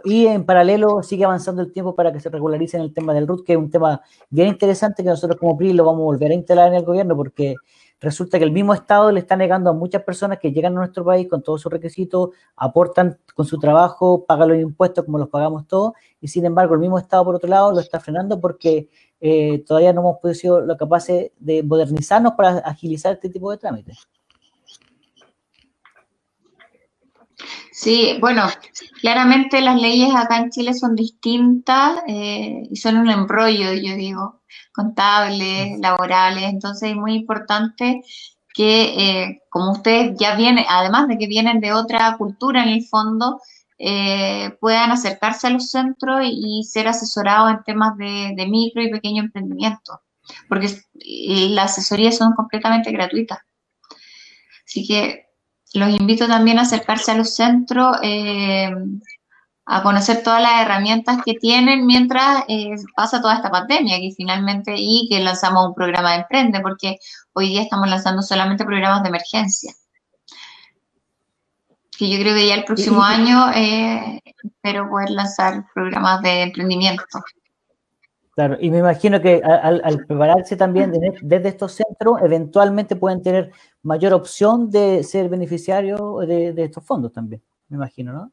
Speaker 1: y en paralelo sigue avanzando el tiempo para que se regularice en el tema del RUT, que es un tema bien interesante que nosotros como PRI lo vamos a volver a instalar en el gobierno porque resulta que el mismo Estado le está negando a muchas personas que llegan a nuestro país con todos sus requisitos, aportan con su trabajo, pagan los impuestos como los pagamos todos, y sin embargo el mismo Estado por otro lado lo está frenando porque eh, todavía no hemos podido ser capaces de modernizarnos para agilizar este tipo de trámites.
Speaker 4: Sí, bueno, claramente las leyes acá en Chile son distintas eh, y son un embrollo, yo digo, contables, laborales, entonces es muy importante que eh, como ustedes ya vienen, además de que vienen de otra cultura en el fondo, eh, puedan acercarse a los centros y, ser asesorados en temas de, micro y pequeño emprendimiento, porque las asesorías son completamente gratuitas. Así que los invito también a acercarse a los centros, eh, a conocer todas las herramientas que tienen mientras eh, pasa toda esta pandemia, que finalmente, y que lanzamos un programa de Emprende, porque hoy día estamos lanzando solamente programas de emergencia que yo creo que ya el próximo año eh, espero poder lanzar programas de emprendimiento.
Speaker 1: Claro, y me imagino que al, prepararse también desde estos centros, eventualmente pueden tener mayor opción de ser beneficiarios de, estos fondos también, me imagino, ¿no?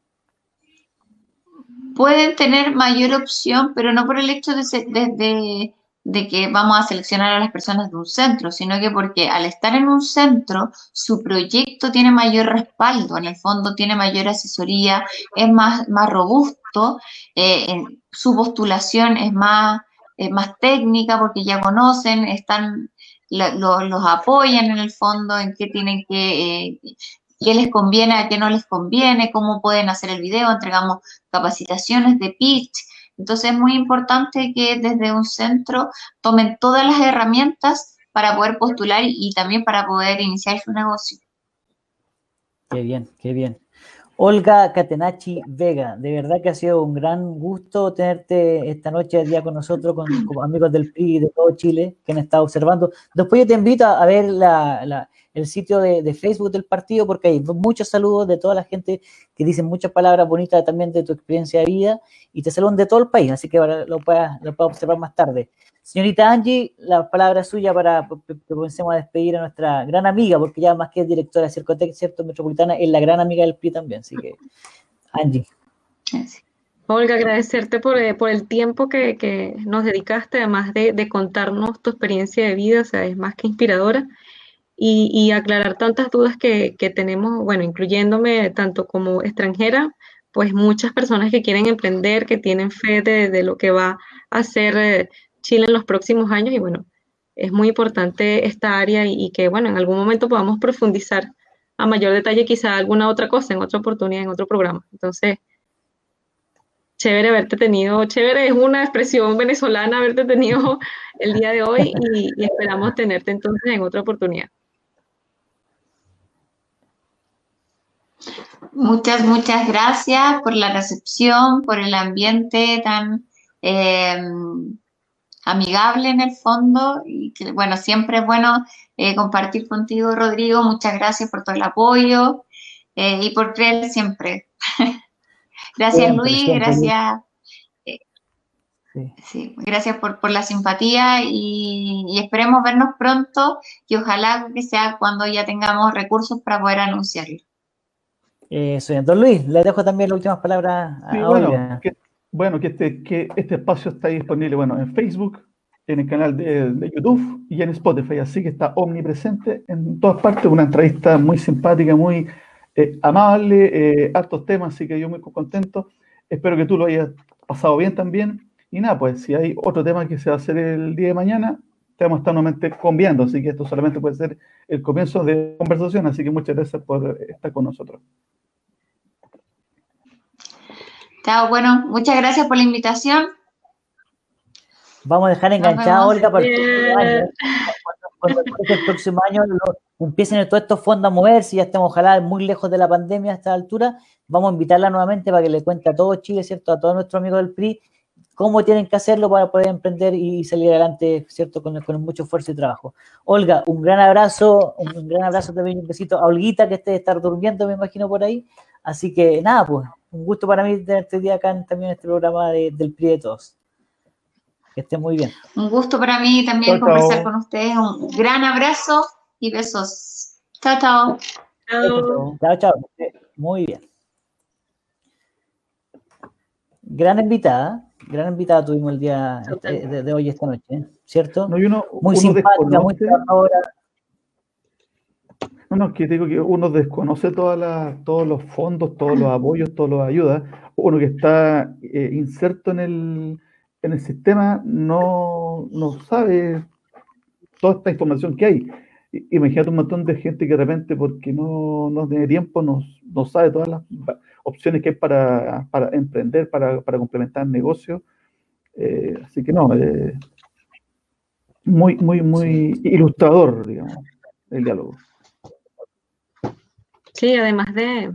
Speaker 4: Pueden tener mayor opción, pero no por el hecho de, de, de que vamos a seleccionar a las personas de un centro, sino que porque al estar en un centro, su proyecto tiene mayor respaldo, en el fondo tiene mayor asesoría, es más, más robusto, eh, su postulación es más, más técnica porque ya conocen, están, los apoyan en el fondo, en qué tienen que, eh, qué les conviene, a qué no les conviene, cómo pueden hacer el video, entregamos capacitaciones de pitch, entonces es muy importante que desde un centro tomen todas las herramientas para poder postular y, también para poder iniciar su negocio.
Speaker 1: Qué bien, qué bien. Olga Catenachi Vega, de verdad que ha sido un gran gusto tenerte esta noche de día con nosotros, con, amigos del PRI de todo Chile que han estado observando. Después yo te invito a ver la, el sitio de, Facebook del partido, porque hay muchos saludos de toda la gente que dicen muchas palabras bonitas también de tu experiencia de vida y te saludan de todo el país, así que lo puedas, lo observar más tarde. Señorita Angie, la palabra suya para que comencemos a despedir a nuestra gran amiga, porque ya más que es directora de Circotec, ¿cierto? Metropolitana, es la gran amiga del PRI también, así que Angie.
Speaker 2: Olga, agradecerte por, eh, por el tiempo que, que, nos dedicaste, además de, de, contarnos tu experiencia de vida, o sea, es más que inspiradora y, aclarar tantas dudas que, tenemos, bueno, incluyéndome tanto como extranjera, pues muchas personas que quieren emprender, que tienen fe de, lo que va a hacer eh, Chile en los próximos años y bueno, es muy importante esta área y, que bueno, en algún momento podamos profundizar a mayor detalle quizá alguna otra cosa, en otra oportunidad, en otro programa. Entonces, chévere haberte tenido, chévere es una expresión venezolana haberte tenido el día de hoy y esperamos tenerte entonces en otra oportunidad.
Speaker 4: Muchas, muchas gracias por la recepción, por el ambiente tan eh, amigable en el fondo y que, bueno, siempre es bueno eh, compartir contigo, Rodrigo. Muchas gracias por todo el apoyo eh, y por creer siempre. gracias, Luis, gracias. Sí. gracias por, la simpatía y, y, esperemos vernos pronto y ojalá que sea cuando ya tengamos recursos para poder anunciarlo.
Speaker 1: Eh, soy Don Luis, le dejo también las últimas palabras a
Speaker 3: bueno, que, bueno, que este, que este espacio está disponible bueno, en Facebook, en el canal de, YouTube y en Spotify, así que está omnipresente en todas partes, una entrevista muy simpática, muy eh, amable, eh, altos temas, así que yo muy contento. Espero que tú lo hayas pasado bien también. Y nada, pues si hay otro tema que se va a hacer el día de mañana, te vamos a estar nuevamente conviando, así que esto solamente puede ser el comienzo de conversación, así que muchas gracias por estar con nosotros.
Speaker 4: Chao, bueno, muchas gracias por la invitación.
Speaker 1: Vamos a dejar enganchada Olga para el próximo año. Cuando, el próximo año empiecen todos estos fondos a moverse, ya estemos ojalá muy lejos de la pandemia a esta altura, vamos a invitarla nuevamente para que le cuente a todo Chile, ¿cierto? A todos nuestros amigos del PRI, cómo tienen que hacerlo para poder emprender y salir adelante, ¿cierto? Con, con mucho esfuerzo y trabajo. Olga, un gran abrazo, un gran abrazo también, un besito a Olguita que esté estar durmiendo, me imagino, por ahí. Así que nada, pues, un gusto para mí tenerte este día acá en, también en este programa del PRI de Todos. Que esté muy bien.
Speaker 4: Un gusto para mí también conversar con ustedes. Un gran abrazo y besos. Chao, chao.
Speaker 1: Chao, chao. chao. Muy bien. Gran invitada, gran invitada tuvimos el día este, de, hoy, esta noche, ¿cierto?
Speaker 3: No, uno, muy simpática, muy trabajadora. No, no, que digo que uno desconoce todas todos los fondos, todos los apoyos, todas las ayudas. Uno que está eh, inserto en el, en el sistema no, no sabe toda esta información que hay. Imagínate un montón de gente que de repente, porque no, no tiene tiempo, no, no sabe todas las opciones que hay para, para emprender, para, para complementar negocios. Eh, así que no, eh, muy, muy, muy ilustrador, digamos, el diálogo.
Speaker 2: Sí, además de,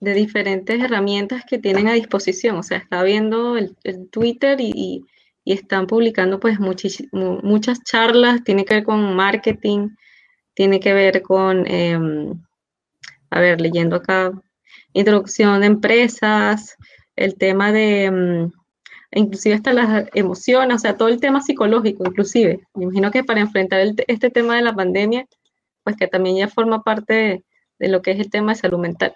Speaker 2: de diferentes herramientas que tienen a disposición. O sea, está viendo el, Twitter y, y, están publicando pues muchas charlas, tiene que ver con marketing, tiene que ver con, em, a ver, leyendo acá, introducción de empresas, el tema de, em, inclusive hasta las emociones, o sea, todo el tema psicológico, inclusive. Me imagino que para enfrentar este tema de la pandemia, pues que también ya forma parte de, lo que es el tema de salud mental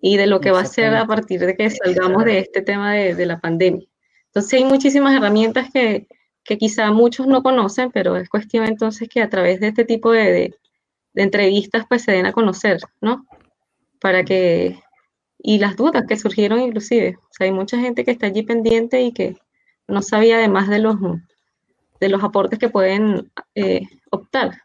Speaker 2: y de lo que va a ser a partir de que salgamos de este tema de, la pandemia. Entonces hay muchísimas herramientas que, que quizá muchos no conocen, pero es cuestión entonces que a través de este tipo de, entrevistas pues se den a conocer, ¿no? Para que, y las dudas que surgieron inclusive, o sea, hay mucha gente que está allí pendiente y que no sabía además de los, de los aportes que pueden eh, optar.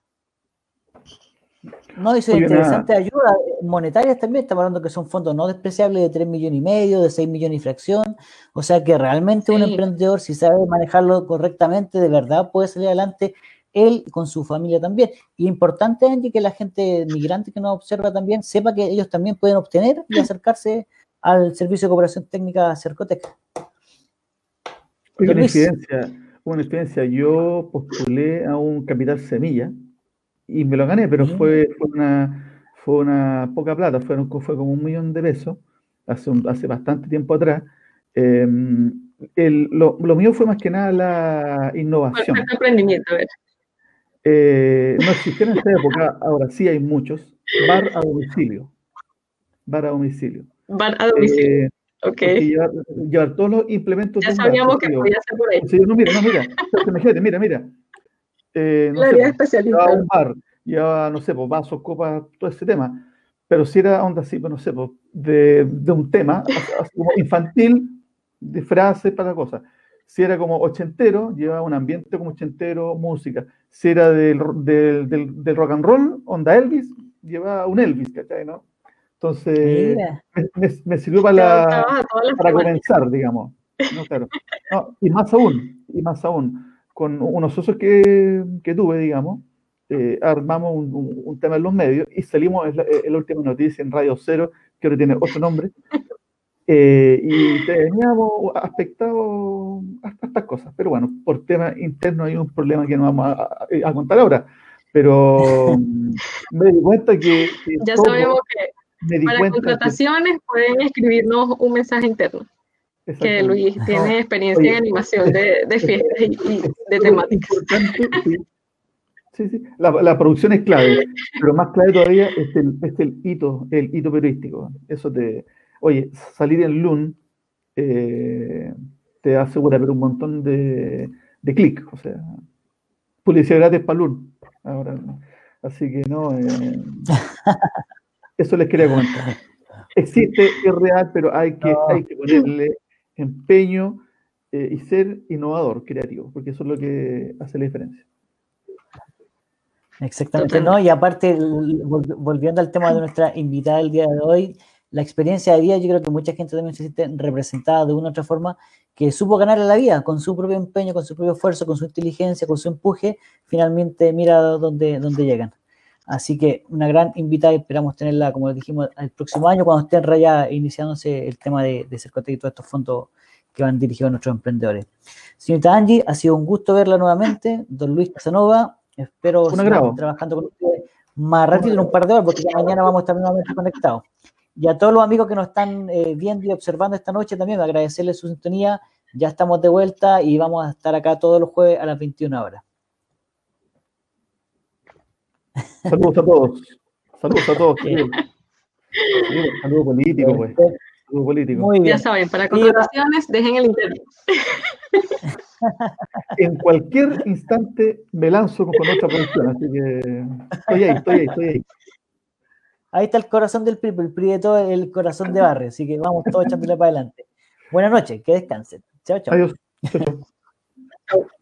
Speaker 1: No, dice interesante ayuda. Monetarias también, estamos hablando que son fondos no despreciables de 3 millones y medio, de 6 millones y fracción, o sea que realmente un emprendedor, si sabe manejarlo correctamente, de verdad puede salir adelante él con su familia también. Y importante, Angie, que la gente migrante que nos observa también sepa que ellos también pueden obtener y acercarse al Servicio de Cooperación Técnica Cercotec.
Speaker 3: Una experiencia, una experiencia, yo postulé a un capital semilla, y me lo gané, pero mm. fue, fue, una, fue una poca plata, fue, fue como un millón de pesos hace, hace bastante tiempo atrás. Em, el, lo, lo, mío fue más que nada la innovación.
Speaker 2: emprendimiento, a ver.
Speaker 3: Eh, no existían en esa época, ahora sí hay muchos. Bar a domicilio. Bar a domicilio.
Speaker 2: Bar a domicilio. Eh, ok.
Speaker 3: Llevar, todos los implementos.
Speaker 2: Ya sabíamos que podía ser por ahí.
Speaker 3: no, mira, no, mira. mira, mira
Speaker 2: eh, no sé,
Speaker 3: llevaba un bar, llevaba, no sé, pues, vasos, copas, todo ese tema. Pero si era onda así, pues, no sé, pues, de, de un tema como infantil, de frases para cosas. Si era como ochentero, llevaba un ambiente como ochentero, música. Si era del, del, del, rock and roll, onda Elvis, llevaba un Elvis, ¿cachai? ¿no? Entonces, me, me, sirvió para, para comenzar, digamos. No, claro. no, y más aún, y más aún con unos socios que, que tuve, digamos, eh, armamos un, tema en los medios y salimos en la, última noticia en Radio Cero, que ahora tiene otro nombre, eh, y teníamos aspectado hasta estas cosas. Pero bueno, por tema interno hay un problema que no vamos a, contar ahora. Pero me di cuenta que...
Speaker 2: ya sabemos que para contrataciones pueden escribirnos un mensaje interno que Luis tiene experiencia en animación de, de fiestas y, de temáticas.
Speaker 3: Sí, sí. La, la, producción es clave, pero más clave todavía es el, es el hito, el hito periodístico. Eso te, oye, salir en LUN eh, te asegura ver un montón de, de clics, o sea, publicidad gratis para LUN. Ahora, así que no, eh, eso les quería comentar. Existe, es real, pero hay que, hay que ponerle empeño eh, y ser innovador, creativo, porque eso es lo que hace la diferencia.
Speaker 1: Exactamente, ¿no? Y aparte, volviendo al tema de nuestra invitada el día de hoy, la experiencia de vida, yo creo que mucha gente también se siente representada de una u otra forma, que supo ganar la vida con su propio empeño, con su propio esfuerzo, con su inteligencia, con su empuje, finalmente mira dónde, dónde llegan. Así que una gran invitada y esperamos tenerla, como dijimos, el próximo año, cuando esté en raya iniciándose el tema de, de Cercotec y todos estos fondos que van dirigidos a nuestros emprendedores. Señorita Angie, ha sido un gusto verla nuevamente. Don Luis Casanova, espero seguir trabajando con ustedes más rápido en un par de horas, porque mañana vamos a estar nuevamente conectados. Y a todos los amigos que nos están eh, viendo y observando esta noche también, agradecerles su sintonía. Ya estamos de vuelta y vamos a estar acá todos los jueves a las 21 horas.
Speaker 3: Saludos a todos. Saludos a todos. Saludos políticos, pues. Saludos políticos.
Speaker 2: Muy bien. Ya saben, para contrataciones, dejen el internet.
Speaker 3: En cualquier instante me lanzo con otra producción, así que estoy ahí, estoy ahí, estoy ahí.
Speaker 1: Ahí está el corazón del PRI, el PRI de todo el corazón de barrio, así que vamos todos echándole para adelante. Buenas noches, que descansen. Chao, chao.
Speaker 3: Adiós. Chao, chao.